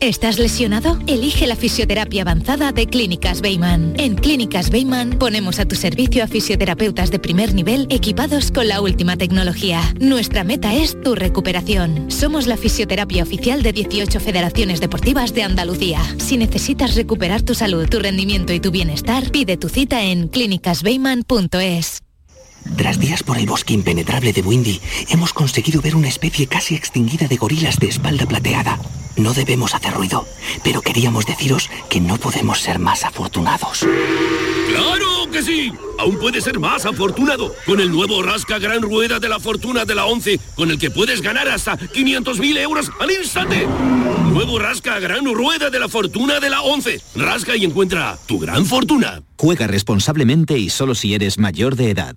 ¿Estás lesionado? Elige la fisioterapia avanzada de Clínicas Beyman. En Clínicas Beyman ponemos a tu servicio a fisioterapeutas de primer nivel equipados con la última tecnología. Nuestra meta es tu recuperación. Somos la fisioterapia oficial de 18 federaciones deportivas de Andalucía. Si necesitas recuperar tu salud, tu rendimiento y tu bienestar, pide tu cita en clínicasbeyman.es. Tras días por el bosque impenetrable de Windy, hemos conseguido ver una especie casi extinguida de gorilas de espalda plateada. No debemos hacer ruido, pero queríamos deciros que no podemos ser más afortunados. ¡Claro que sí! Aún puedes ser más afortunado con el nuevo Rasca Gran Rueda de la Fortuna de la 11, con el que puedes ganar hasta 500.000 euros al instante. Nuevo Rasca Gran Rueda de la Fortuna de la 11. Rasca y encuentra tu gran fortuna. Juega responsablemente y solo si eres mayor de edad.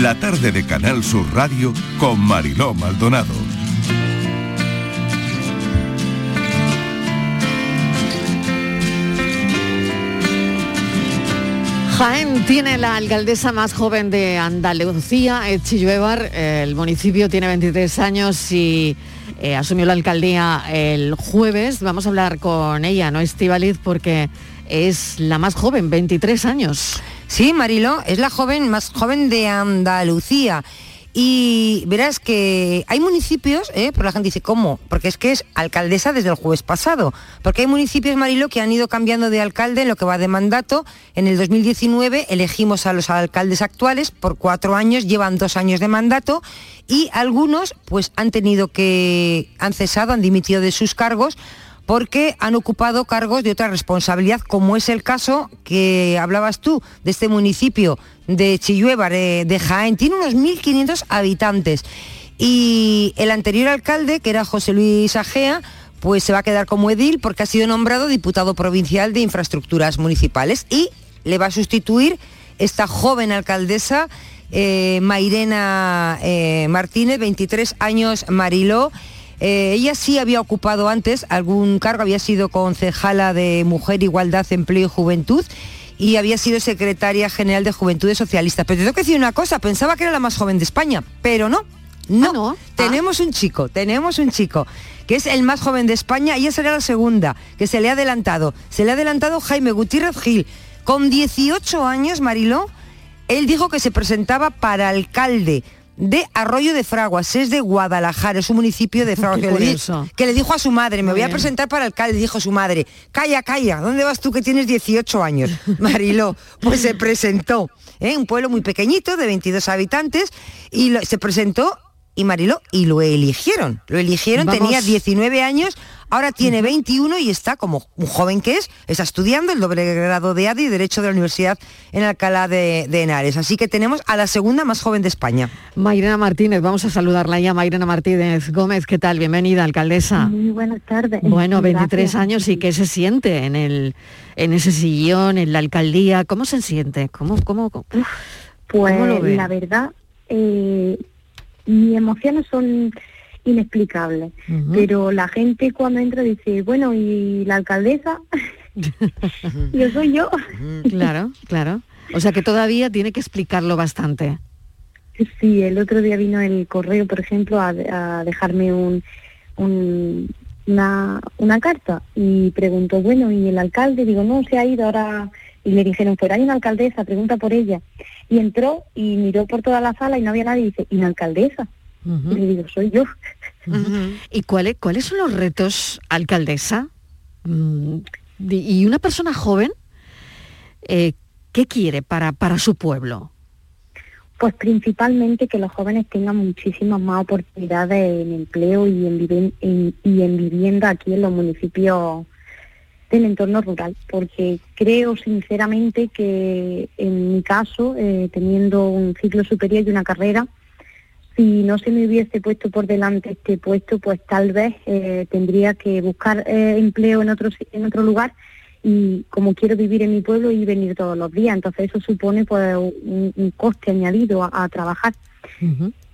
La tarde de Canal Sur Radio con Mariló Maldonado. Jaén tiene la alcaldesa más joven de Andalucía, Chilluevar. El municipio tiene 23 años y eh, asumió la alcaldía el jueves. Vamos a hablar con ella, ¿no, Estivaliz? Porque es la más joven, 23 años. Sí, Marilo, es la joven más joven de Andalucía. Y verás que hay municipios, ¿eh? pero la gente dice, ¿cómo? Porque es que es alcaldesa desde el jueves pasado. Porque hay municipios, Marilo, que han ido cambiando de alcalde en lo que va de mandato. En el 2019 elegimos a los alcaldes actuales por cuatro años, llevan dos años de mandato y algunos pues han tenido que, han cesado, han dimitido de sus cargos porque han ocupado cargos de otra responsabilidad, como es el caso que hablabas tú de este municipio de Chillueva, de, Jaén. Tiene unos 1.500 habitantes. Y el anterior alcalde, que era José Luis Agea, pues se va a quedar como edil porque ha sido nombrado diputado provincial de infraestructuras municipales y le va a sustituir esta joven alcaldesa, eh, Mairena eh, Martínez, 23 años, Mariló. Eh, ella sí había ocupado antes algún cargo, había sido concejala de Mujer, Igualdad, Empleo y Juventud y había sido secretaria general de Juventudes Socialistas. Pero te tengo que decir una cosa, pensaba que era la más joven de España, pero no. No, tenemos un chico, tenemos un chico que es el más joven de España y ella será la segunda, que se le ha adelantado. Se le ha adelantado Jaime Gutiérrez Gil. Con 18 años, Mariló, él dijo que se presentaba para alcalde de Arroyo de Fraguas, es de Guadalajara, es un municipio de Fraguas. Que, le, di- que le dijo a su madre, me Muy voy a presentar para alcalde, dijo su madre, calla, calla, ¿dónde vas tú que tienes 18 años? Mariló, pues se presentó, ¿eh? un pueblo muy pequeñito de 22 habitantes, y lo- se presentó y Mariló, y lo eligieron, lo eligieron, Vamos. tenía 19 años, ahora tiene 21 y está como un joven que es, está estudiando el doble grado de ADI y Derecho de la Universidad en Alcalá de, de Henares. Así que tenemos a la segunda más joven de España. Mairena Martínez, vamos a saludarla ya. Mairena Martínez Gómez, ¿qué tal? Bienvenida, alcaldesa. Muy buenas tardes. Bueno, 23 Gracias. años y qué se siente en el en ese sillón, en la alcaldía. ¿Cómo se siente? ¿Cómo, cómo, cómo, Pues cómo lo ve? la verdad, eh, mis emociones son inexplicables, Ujú. pero la gente cuando entra dice, bueno, ¿y la alcaldesa? yo soy yo. Claro, claro. O sea que todavía tiene que explicarlo bastante. Sí, el otro día vino el correo, por ejemplo, a, a dejarme un, un- una, una carta y preguntó, bueno, ¿y el alcalde? Digo, no, se ha ido ahora. Y le dijeron, pues hay una alcaldesa, pregunta por ella. Y entró y miró por toda la sala y no había nadie y dice, ¿y la alcaldesa? Y le digo, soy yo. ¿Y cuáles cuáles son los retos, alcaldesa? Mm, Y una persona joven, eh, ¿qué quiere para, para su pueblo? Pues principalmente que los jóvenes tengan muchísimas más oportunidades en empleo y en, viven- en- y en vivienda aquí en los municipios del entorno rural, porque creo sinceramente que en mi caso, eh, teniendo un ciclo superior y una carrera, si no se me hubiese puesto por delante este puesto, pues tal vez eh, tendría que buscar eh, empleo en otro, en otro lugar y como quiero vivir en mi pueblo y venir todos los días. Entonces eso supone pues un, un coste añadido a, a trabajar.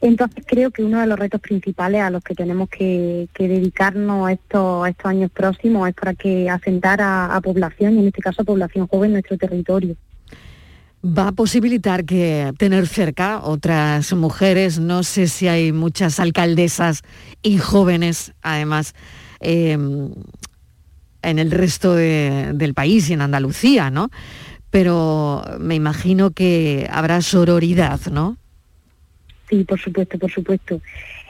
Entonces creo que uno de los retos principales a los que tenemos que, que dedicarnos estos, estos años próximos es para que asentar a, a población, y en este caso a población joven, nuestro territorio. Va a posibilitar que tener cerca otras mujeres, no sé si hay muchas alcaldesas y jóvenes, además, eh, en el resto de- del país y en Andalucía, ¿no? Pero me imagino que habrá sororidad, ¿no? Sí, por supuesto, por supuesto.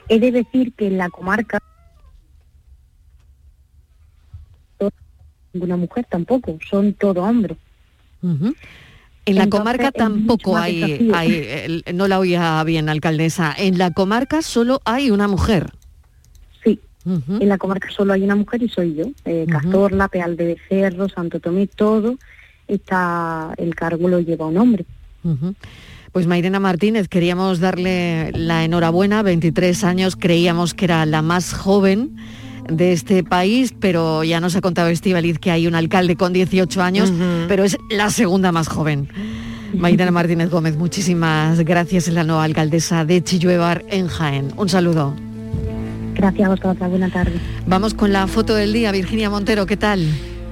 He de decir que en la comarca ninguna mujer tampoco, son todo hombres. En la Entonces, comarca tampoco hay, no la oía bien, alcaldesa, en la comarca solo hay una mujer. Sí, en la comarca solo hay una mujer y soy yo. Eh, Cazorla, Peal de Becerro, Santo Tomé, todo. Está, el cargo lo lleva un hombre. Pues Mairena Martínez, queríamos darle la enhorabuena, 23 años, creíamos que era la más joven de este país, pero ya nos ha contado Estivaliz que hay un alcalde con 18 años, pero es la segunda más joven. Mairena Martínez Gómez, muchísimas gracias, es la nueva alcaldesa de Chilluevar en Jaén. Un saludo. Gracias a vosotras, buena tarde. Vamos con la foto del día, Virginia Montero, ¿qué tal?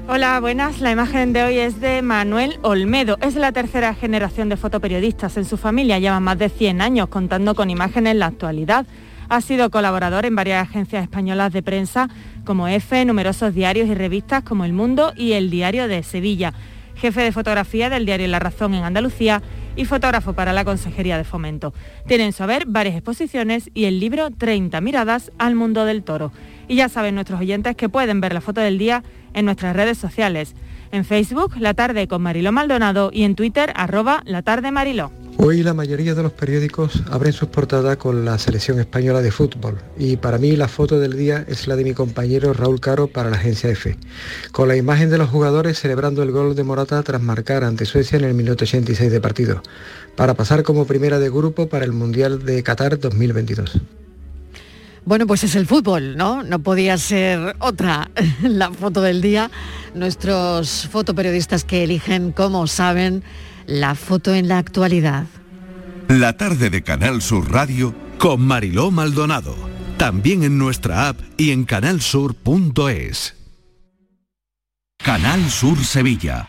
Hola, buenas. La imagen de hoy es de Manuel Olmedo. Es la tercera generación de fotoperiodistas en su familia. Lleva más de 100 años contando con imágenes en la actualidad. Ha sido colaborador en varias agencias españolas de prensa como EFE, numerosos diarios y revistas como El Mundo y El Diario de Sevilla. Jefe de fotografía del diario La Razón en Andalucía y fotógrafo para la Consejería de Fomento. Tiene en su haber varias exposiciones y el libro 30 miradas al mundo del toro. Y ya saben nuestros oyentes que pueden ver la foto del día en nuestras redes sociales. En Facebook, La Tarde con Mariló Maldonado y en Twitter, arroba La Tarde Mariló. Hoy la mayoría de los periódicos abren sus portadas con la selección española de fútbol y para mí la foto del día es la de mi compañero Raúl Caro para la agencia EFE, con la imagen de los jugadores celebrando el gol de Morata tras marcar ante Suecia en el minuto 86 de partido, para pasar como primera de grupo para el Mundial de Qatar 2022. Bueno, pues es el fútbol, ¿no? No podía ser otra la foto del día. Nuestros fotoperiodistas que eligen, como saben, la foto en la actualidad. La tarde de Canal Sur Radio con Mariló Maldonado. También en nuestra app y en canalsur.es. Canal Sur Sevilla.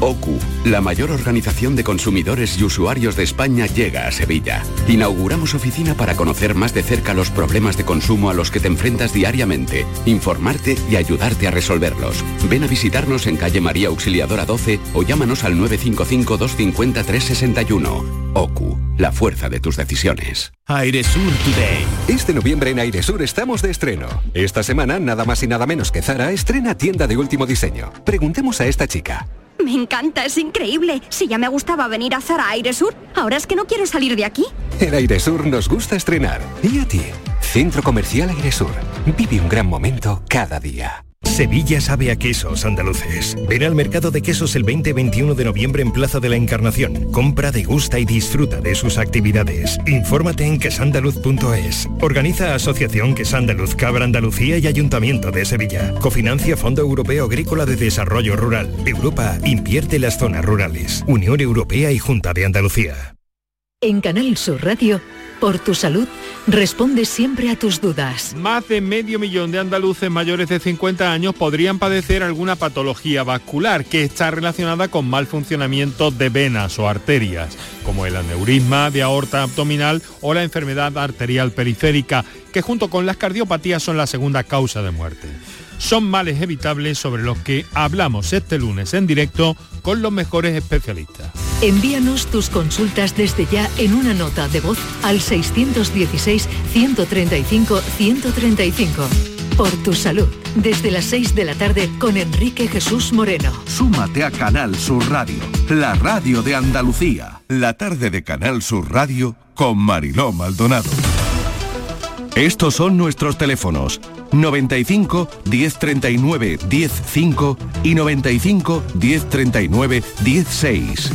OCU, la mayor organización de consumidores y usuarios de España, llega a Sevilla. Inauguramos oficina para conocer más de cerca los problemas de consumo a los que te enfrentas diariamente, informarte y ayudarte a resolverlos. Ven a visitarnos en calle María Auxiliadora 12 o llámanos al 955-250-361. OCU, la fuerza de tus decisiones. Airesur Today. Este noviembre en Airesur estamos de estreno. Esta semana, nada más y nada menos que Zara estrena tienda de último diseño. Preguntemos a esta chica. Me encanta, es increíble. Si ya me gustaba venir a Zara Airesur, ahora es que no quiero salir de aquí. En Airesur nos gusta estrenar. ¿Y a ti? Centro Comercial Airesur. Vive un gran momento cada día. Sevilla sabe a quesos andaluces. Ven al mercado de quesos el 20 y 21 de noviembre en Plaza de la Encarnación. Compra, degusta y disfruta de sus actividades. Infórmate en quesandaluz.es. Organiza Asociación Quesandaluz Cabra Andalucía y Ayuntamiento de Sevilla. Cofinancia Fondo Europeo Agrícola de Desarrollo Rural. Europa invierte las zonas rurales. Unión Europea y Junta de Andalucía. En Canal Sur Radio, por tu salud, responde siempre a tus dudas. Más de medio millón de andaluces mayores de 50 años podrían padecer alguna patología vascular que está relacionada con mal funcionamiento de venas o arterias, como el aneurisma de aorta abdominal o la enfermedad arterial periférica, que junto con las cardiopatías son la segunda causa de muerte. Son males evitables sobre los que hablamos este lunes en directo con los mejores especialistas. Envíanos tus consultas desde ya en una nota de voz al 617-135-135. Por tu salud, desde las 6 de la tarde con Enrique Jesús Moreno. Súmate a Canal Sur Radio, la radio de Andalucía. La tarde de Canal Sur Radio con Mariló Maldonado. Estos son nuestros teléfonos 95 1039 105 y 95 1039 16.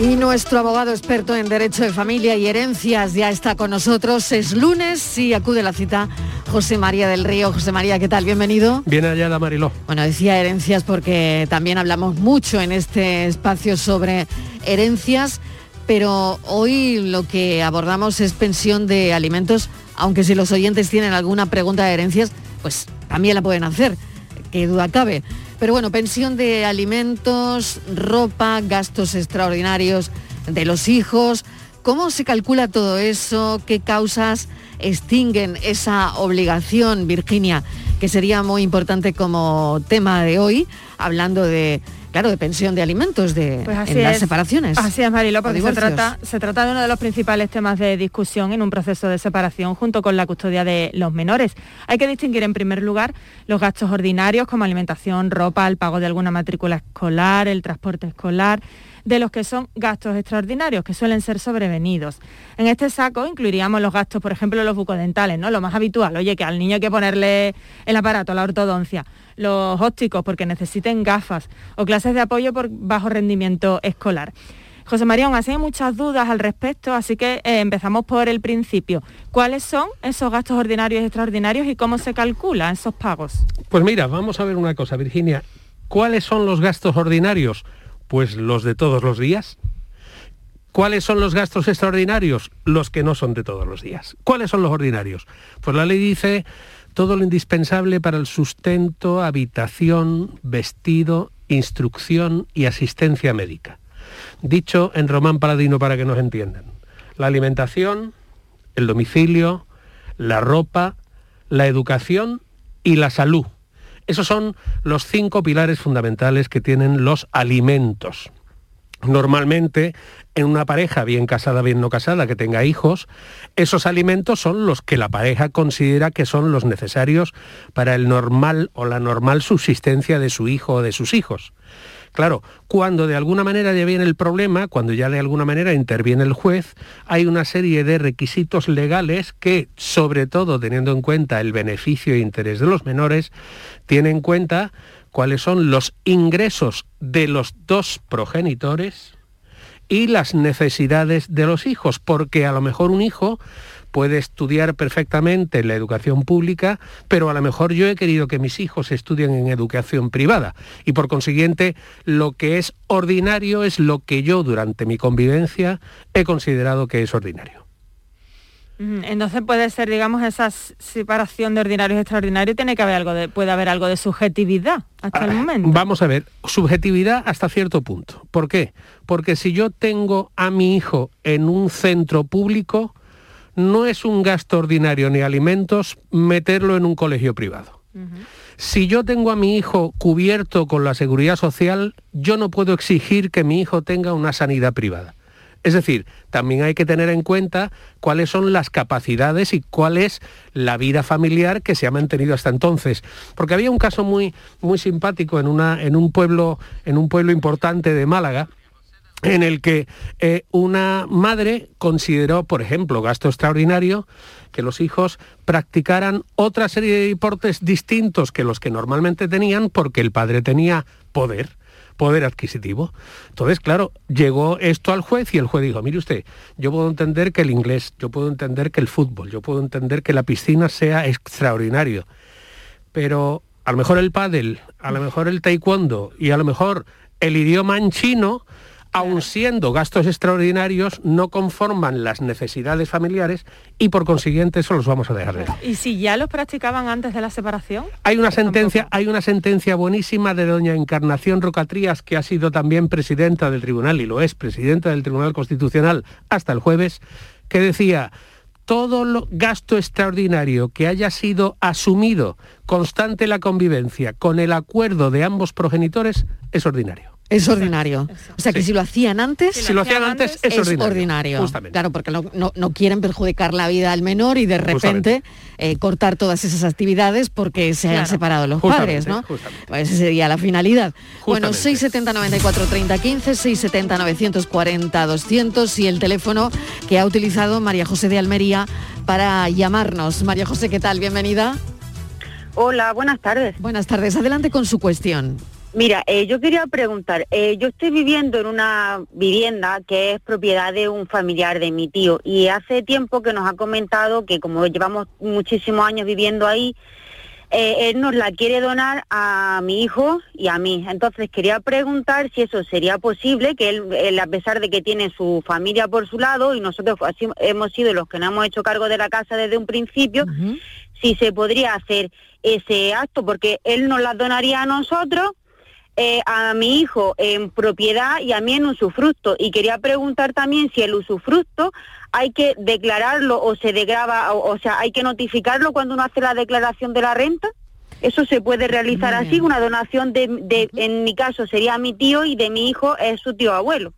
Y nuestro abogado experto en Derecho de Familia y Herencias ya está con nosotros. Es lunes y acude la cita José María del Río. José María, ¿qué tal? Bienvenido. Bien hallada, Mariló. Bueno, decía herencias porque también hablamos mucho en este espacio sobre herencias, pero hoy lo que abordamos es pensión de alimentos, aunque si los oyentes tienen alguna pregunta de herencias, pues también la pueden hacer, qué duda cabe. Pero bueno, pensión de alimentos, ropa, gastos extraordinarios de los hijos. ¿Cómo se calcula todo eso? ¿Qué causas extinguen esa obligación, Virginia? Que sería muy importante como tema de hoy, hablando de claro, de pensión de alimentos de, Pues así en las es. separaciones. Así es, Marilo, porque se divorcios. trata, se trata de uno de los principales temas de discusión en un proceso de separación junto con la custodia de los menores. Hay que distinguir en primer lugar los gastos ordinarios como alimentación, ropa, el pago de alguna matrícula escolar, el transporte escolar de los que son gastos extraordinarios, que suelen ser sobrevenidos. En este saco incluiríamos los gastos, por ejemplo, los bucodentales, ¿no? Lo más habitual, oye, que al niño hay que ponerle el aparato, la ortodoncia, los ópticos porque necesiten gafas o clases de apoyo por bajo rendimiento escolar. José María, aún así hay muchas dudas al respecto, así que eh, empezamos por el principio. ¿Cuáles son esos gastos ordinarios y extraordinarios y cómo se calculan esos pagos? Pues mira, vamos a ver una cosa, Virginia. ¿Cuáles son los gastos ordinarios? Pues los de todos los días. ¿Cuáles son los gastos extraordinarios? Los que no son de todos los días. ¿Cuáles son los ordinarios? Pues la ley dice todo lo indispensable para el sustento, habitación, vestido, instrucción y asistencia médica. Dicho en román paladino para que nos entiendan. La alimentación, el domicilio, la ropa, la educación y la salud. Esos son los cinco pilares fundamentales que tienen los alimentos. Normalmente, en una pareja bien casada, bien no casada, que tenga hijos, esos alimentos son los que la pareja considera que son los necesarios para el normal o la normal subsistencia de su hijo o de sus hijos. Claro, cuando de alguna manera ya viene el problema, cuando ya de alguna manera interviene el juez, hay una serie de requisitos legales que, sobre todo teniendo en cuenta el beneficio e interés de los menores, tienen en cuenta cuáles son los ingresos de los dos progenitores y las necesidades de los hijos, porque a lo mejor un hijo puede estudiar perfectamente en la educación pública, pero a lo mejor yo he querido que mis hijos estudien en educación privada y por consiguiente lo que es ordinario es lo que yo durante mi convivencia he considerado que es ordinario. Entonces puede ser, digamos, esa separación de ordinarios y extraordinarios, tiene que haber algo de, puede haber algo de subjetividad hasta el ah, momento. Vamos a ver, subjetividad hasta cierto punto. ¿Por qué? Porque si yo tengo a mi hijo en un centro público, no es un gasto ordinario ni alimentos meterlo en un colegio privado. Si yo tengo a mi hijo cubierto con la seguridad social, yo no puedo exigir que mi hijo tenga una sanidad privada. Es decir, también hay que tener en cuenta cuáles son las capacidades y cuál es la vida familiar que se ha mantenido hasta entonces. Porque había un caso muy, muy simpático en, una, en, un pueblo, en un pueblo importante de Málaga, en el que eh, una madre consideró, por ejemplo, gasto extraordinario, que los hijos practicaran otra serie de deportes distintos que los que normalmente tenían porque el padre tenía poder poder adquisitivo. Entonces, claro, llegó esto al juez y el juez dijo, mire usted, yo puedo entender que el inglés, yo puedo entender que el fútbol, yo puedo entender que la piscina sea extraordinario, pero a lo mejor el pádel, a lo mejor el taekwondo y a lo mejor el idioma en chino aun siendo gastos extraordinarios, no conforman las necesidades familiares y por consiguiente eso los vamos a dejar de ¿Y si ya los practicaban antes de la separación? Hay una sentencia, hay una sentencia buenísima de doña Encarnación Rocatrías, que ha sido también presidenta del tribunal y lo es presidenta del Tribunal Constitucional hasta el jueves, que decía todo lo gasto extraordinario que haya sido asumido constante la convivencia con el acuerdo de ambos progenitores es ordinario. Es ordinario. O sea que si lo hacían antes, si lo hacían antes es, ordinario. Claro, porque no, quieren perjudicar la vida al menor y de repente eh, cortar todas esas actividades porque se han separado los padres, ¿no? Pues esa sería la finalidad. Bueno, 670 94 30 15, 670 940 200 y el teléfono que ha utilizado María José de Almería para llamarnos. María José, ¿qué tal? Bienvenida. Hola, buenas tardes. Buenas tardes. Adelante con su cuestión. Mira, eh, yo quería preguntar, eh, yo estoy viviendo en una vivienda que es propiedad de un familiar de mi tío y hace tiempo que nos ha comentado que como llevamos muchísimos años viviendo ahí, eh, él nos la quiere donar a mi hijo y a mí. Entonces quería preguntar si eso sería posible, que él, a pesar de que tiene su familia por su lado y nosotros hemos sido los que nos hemos hecho cargo de la casa desde un principio, si se podría hacer ese acto, porque él nos la donaría a nosotros eh, a mi hijo en propiedad y a mí en usufructo. Y quería preguntar también si el usufructo hay que declararlo o se degrava, o, sea, hay que notificarlo cuando uno hace la declaración de la renta. Eso se puede realizar así, una donación de, de, en mi caso sería mi tío y de mi hijo es su tío abuelo.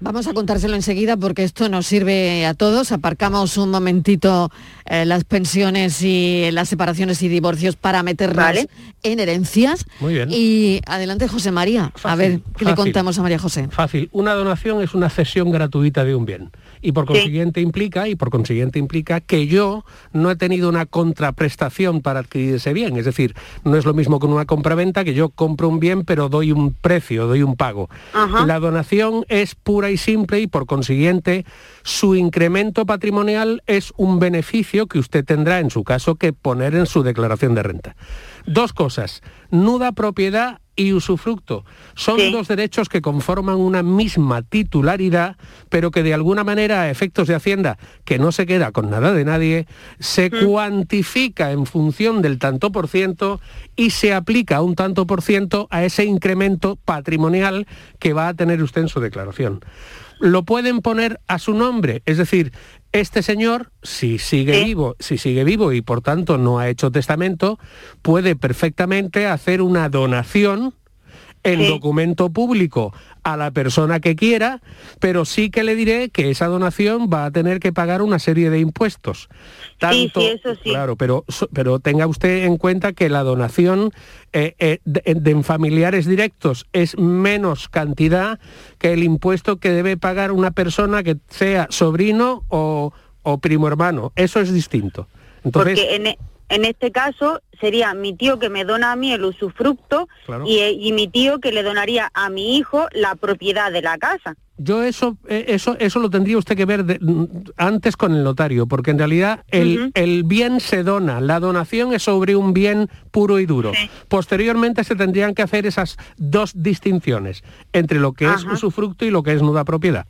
Vamos a contárselo enseguida porque esto nos sirve a todos. Aparcamos un momentito eh, las pensiones y las separaciones y divorcios para meternos en herencias. Muy bien. Y adelante, José María. a ver, ¿qué le contamos a María José? Fácil. Una donación es una cesión gratuita de un bien y por consiguiente implica y por consiguiente implica que yo no he tenido una contraprestación para adquirir ese bien, es decir, no es lo mismo con una compraventa que yo compro un bien pero doy un precio, doy un pago. La donación es pura y simple y por consiguiente su incremento patrimonial es un beneficio que usted tendrá en su caso que poner en su declaración de renta. Dos cosas, nuda propiedad y usufructo. Son dos derechos que conforman una misma titularidad, pero que de alguna manera, a efectos de Hacienda, que no se queda con nada de nadie, se mm. cuantifica en función del tanto por ciento y se aplica un tanto por ciento a ese incremento patrimonial que va a tener usted en su declaración lo pueden poner a su nombre, es decir, este señor, si sigue vivo, si sigue vivo y por tanto no ha hecho testamento, puede perfectamente hacer una donación en documento público a la persona que quiera, pero sí que le diré que esa donación va a tener que pagar una serie de impuestos. Tanto, sí, eso sí. Claro, pero, pero tenga usted en cuenta que la donación eh, eh, de, de familiares directos es menos cantidad que el impuesto que debe pagar una persona que sea sobrino o, o primo hermano. Eso es distinto. Entonces, Porque en, e- en este caso sería mi tío que me dona a mí el usufructo Claro. y, y mi tío que le donaría a mi hijo la propiedad de la casa. Yo eso, eh, eso, eso lo tendría usted que ver de- mm, antes con el notario, porque en realidad el, el bien se dona, la donación es sobre un bien puro y duro. Posteriormente se tendrían que hacer esas dos distinciones entre lo que es usufructo y lo que es nuda propiedad.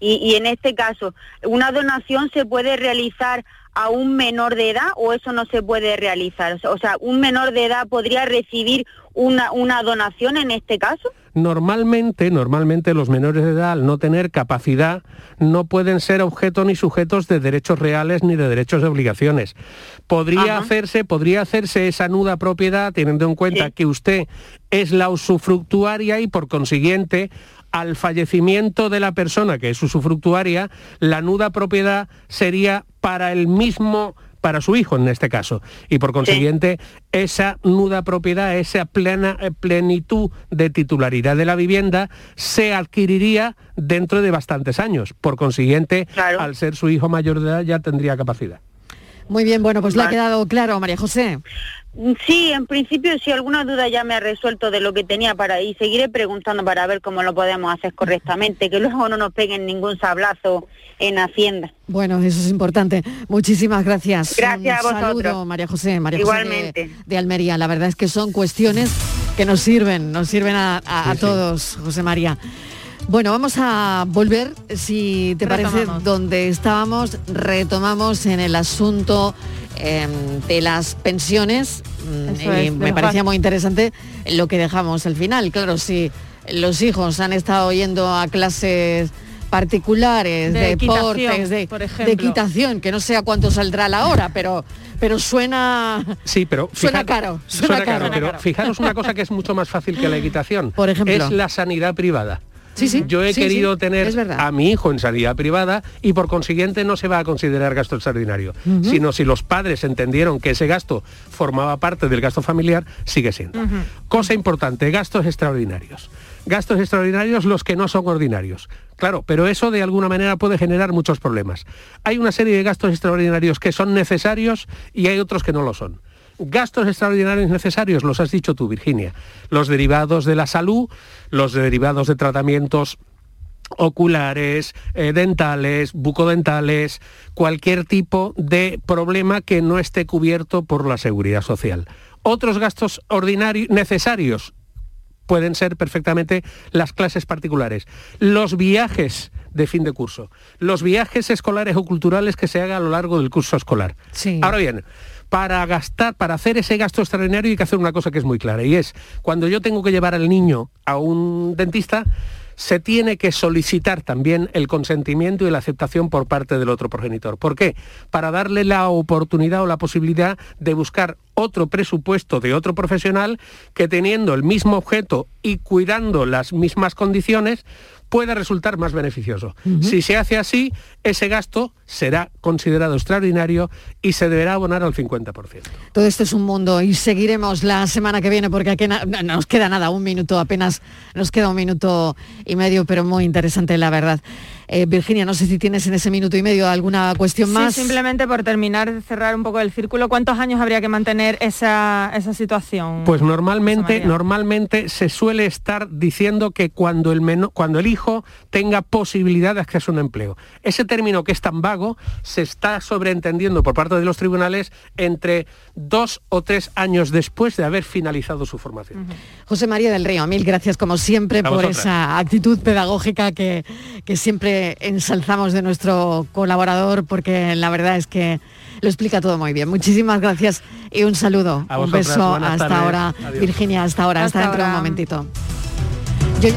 Y, y en este caso, ¿una donación se puede realizar a un menor de edad o eso no se puede realizar? O sea- O sea, ¿un menor de edad podría recibir una, una donación en este caso? Normalmente, normalmente los menores de edad, al no tener capacidad, no pueden ser objeto ni sujetos de derechos reales ni de derechos de obligaciones. Podría hacerse, podría hacerse esa nuda propiedad teniendo en cuenta que usted es la usufructuaria y por consiguiente al fallecimiento de la persona que es usufructuaria, la nuda propiedad sería para el mismo para su hijo en este caso y por consiguiente esa nuda propiedad, esa plena eh, plenitud de titularidad de la vivienda se adquiriría dentro de bastantes años. Por consiguiente, al ser su hijo mayor de edad ya tendría capacidad. Muy bien, bueno, pues le ha quedado claro, María José. Sí, en principio si alguna duda ya me ha resuelto de lo que tenía para y seguiré preguntando para ver cómo lo podemos hacer correctamente, que luego no nos peguen ningún sablazo en Hacienda. Bueno, eso es importante. Muchísimas gracias. Gracias Un a vosotros. saludo, María José. María José de- Igualmente. de, Almería. La verdad es que son cuestiones que nos sirven, nos sirven a, a- a todos, José María. Bueno, vamos a volver, si te parece, donde estábamos, retomamos en el asunto em, de las pensiones. Mm, Eso y es, de me parecía muy interesante lo que dejamos al final. Claro, si los hijos han estado yendo a clases particulares, De deportes, de, por de ejemplo. equitación, que no sé a cuánto saldrá la hora, pero, pero suena, Sí, pero suena caro. Suena, caro. pero fijaros una cosa que es mucho más fácil que la equitación. Por ejemplo. Es la sanidad privada. Sí, sí, Yo he sí, querido sí, tener a mi hijo en sanidad privada y por consiguiente no se va a considerar gasto extraordinario, sino si los padres entendieron que ese gasto formaba parte del gasto familiar, sigue siendo. Cosa importante, gastos extraordinarios. Gastos extraordinarios los que no son ordinarios. Claro, pero eso de alguna manera puede generar muchos problemas. Hay una serie de gastos extraordinarios que son necesarios y hay otros que no lo son. Gastos extraordinarios necesarios, los has dicho tú, Virginia. Los derivados de la salud, los derivados de tratamientos oculares, eh, dentales, bucodentales, cualquier tipo de problema que no esté cubierto por la seguridad social. Otros gastos ordinarios necesarios pueden ser perfectamente las clases particulares, los viajes de fin de curso, los viajes escolares o culturales que se haga a lo largo del curso escolar. Ahora bien, para gastar, para hacer ese gasto extraordinario hay que hacer una cosa que es muy clara y es cuando yo tengo que llevar al niño a un dentista, se tiene que solicitar también el consentimiento y la aceptación por parte del otro progenitor. ¿Por qué? Para darle la oportunidad o la posibilidad de buscar otro presupuesto de otro profesional que teniendo el mismo objeto y cuidando las mismas condiciones pueda resultar más beneficioso. Si se hace así, ese gasto será considerado extraordinario y se deberá abonar al 50%. Todo esto es un mundo y seguiremos la semana que viene porque aquí no nos queda nada, un minuto apenas, nos queda un minuto y medio, pero muy interesante la verdad. Eh, Virginia, no sé si tienes en ese minuto y medio alguna cuestión Sí, más. simplemente por terminar de cerrar un poco el círculo, ¿cuántos años habría que mantener esa, esa situación? Pues normalmente, normalmente se suele estar diciendo que cuando el, cuando el hijo tenga posibilidad de acceso a un empleo. Ese término que es tan vago se está sobreentendiendo por parte de los tribunales entre dos o tres años después de haber finalizado su formación. José María del Río, mil gracias como siempre A por vosotras. esa actitud pedagógica que, que siempre ensalzamos de nuestro colaborador porque la verdad es que lo explica todo muy bien. Muchísimas gracias y un saludo. A un beso hasta tardes. ahora. Adiós. Virginia, hasta ahora, hasta, Hasta dentro de un momentito. Yo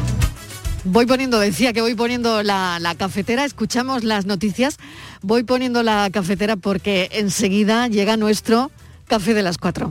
voy poniendo, decía que voy poniendo la, la cafetera, escuchamos las noticias, voy poniendo la cafetera porque enseguida llega nuestro café de las cuatro.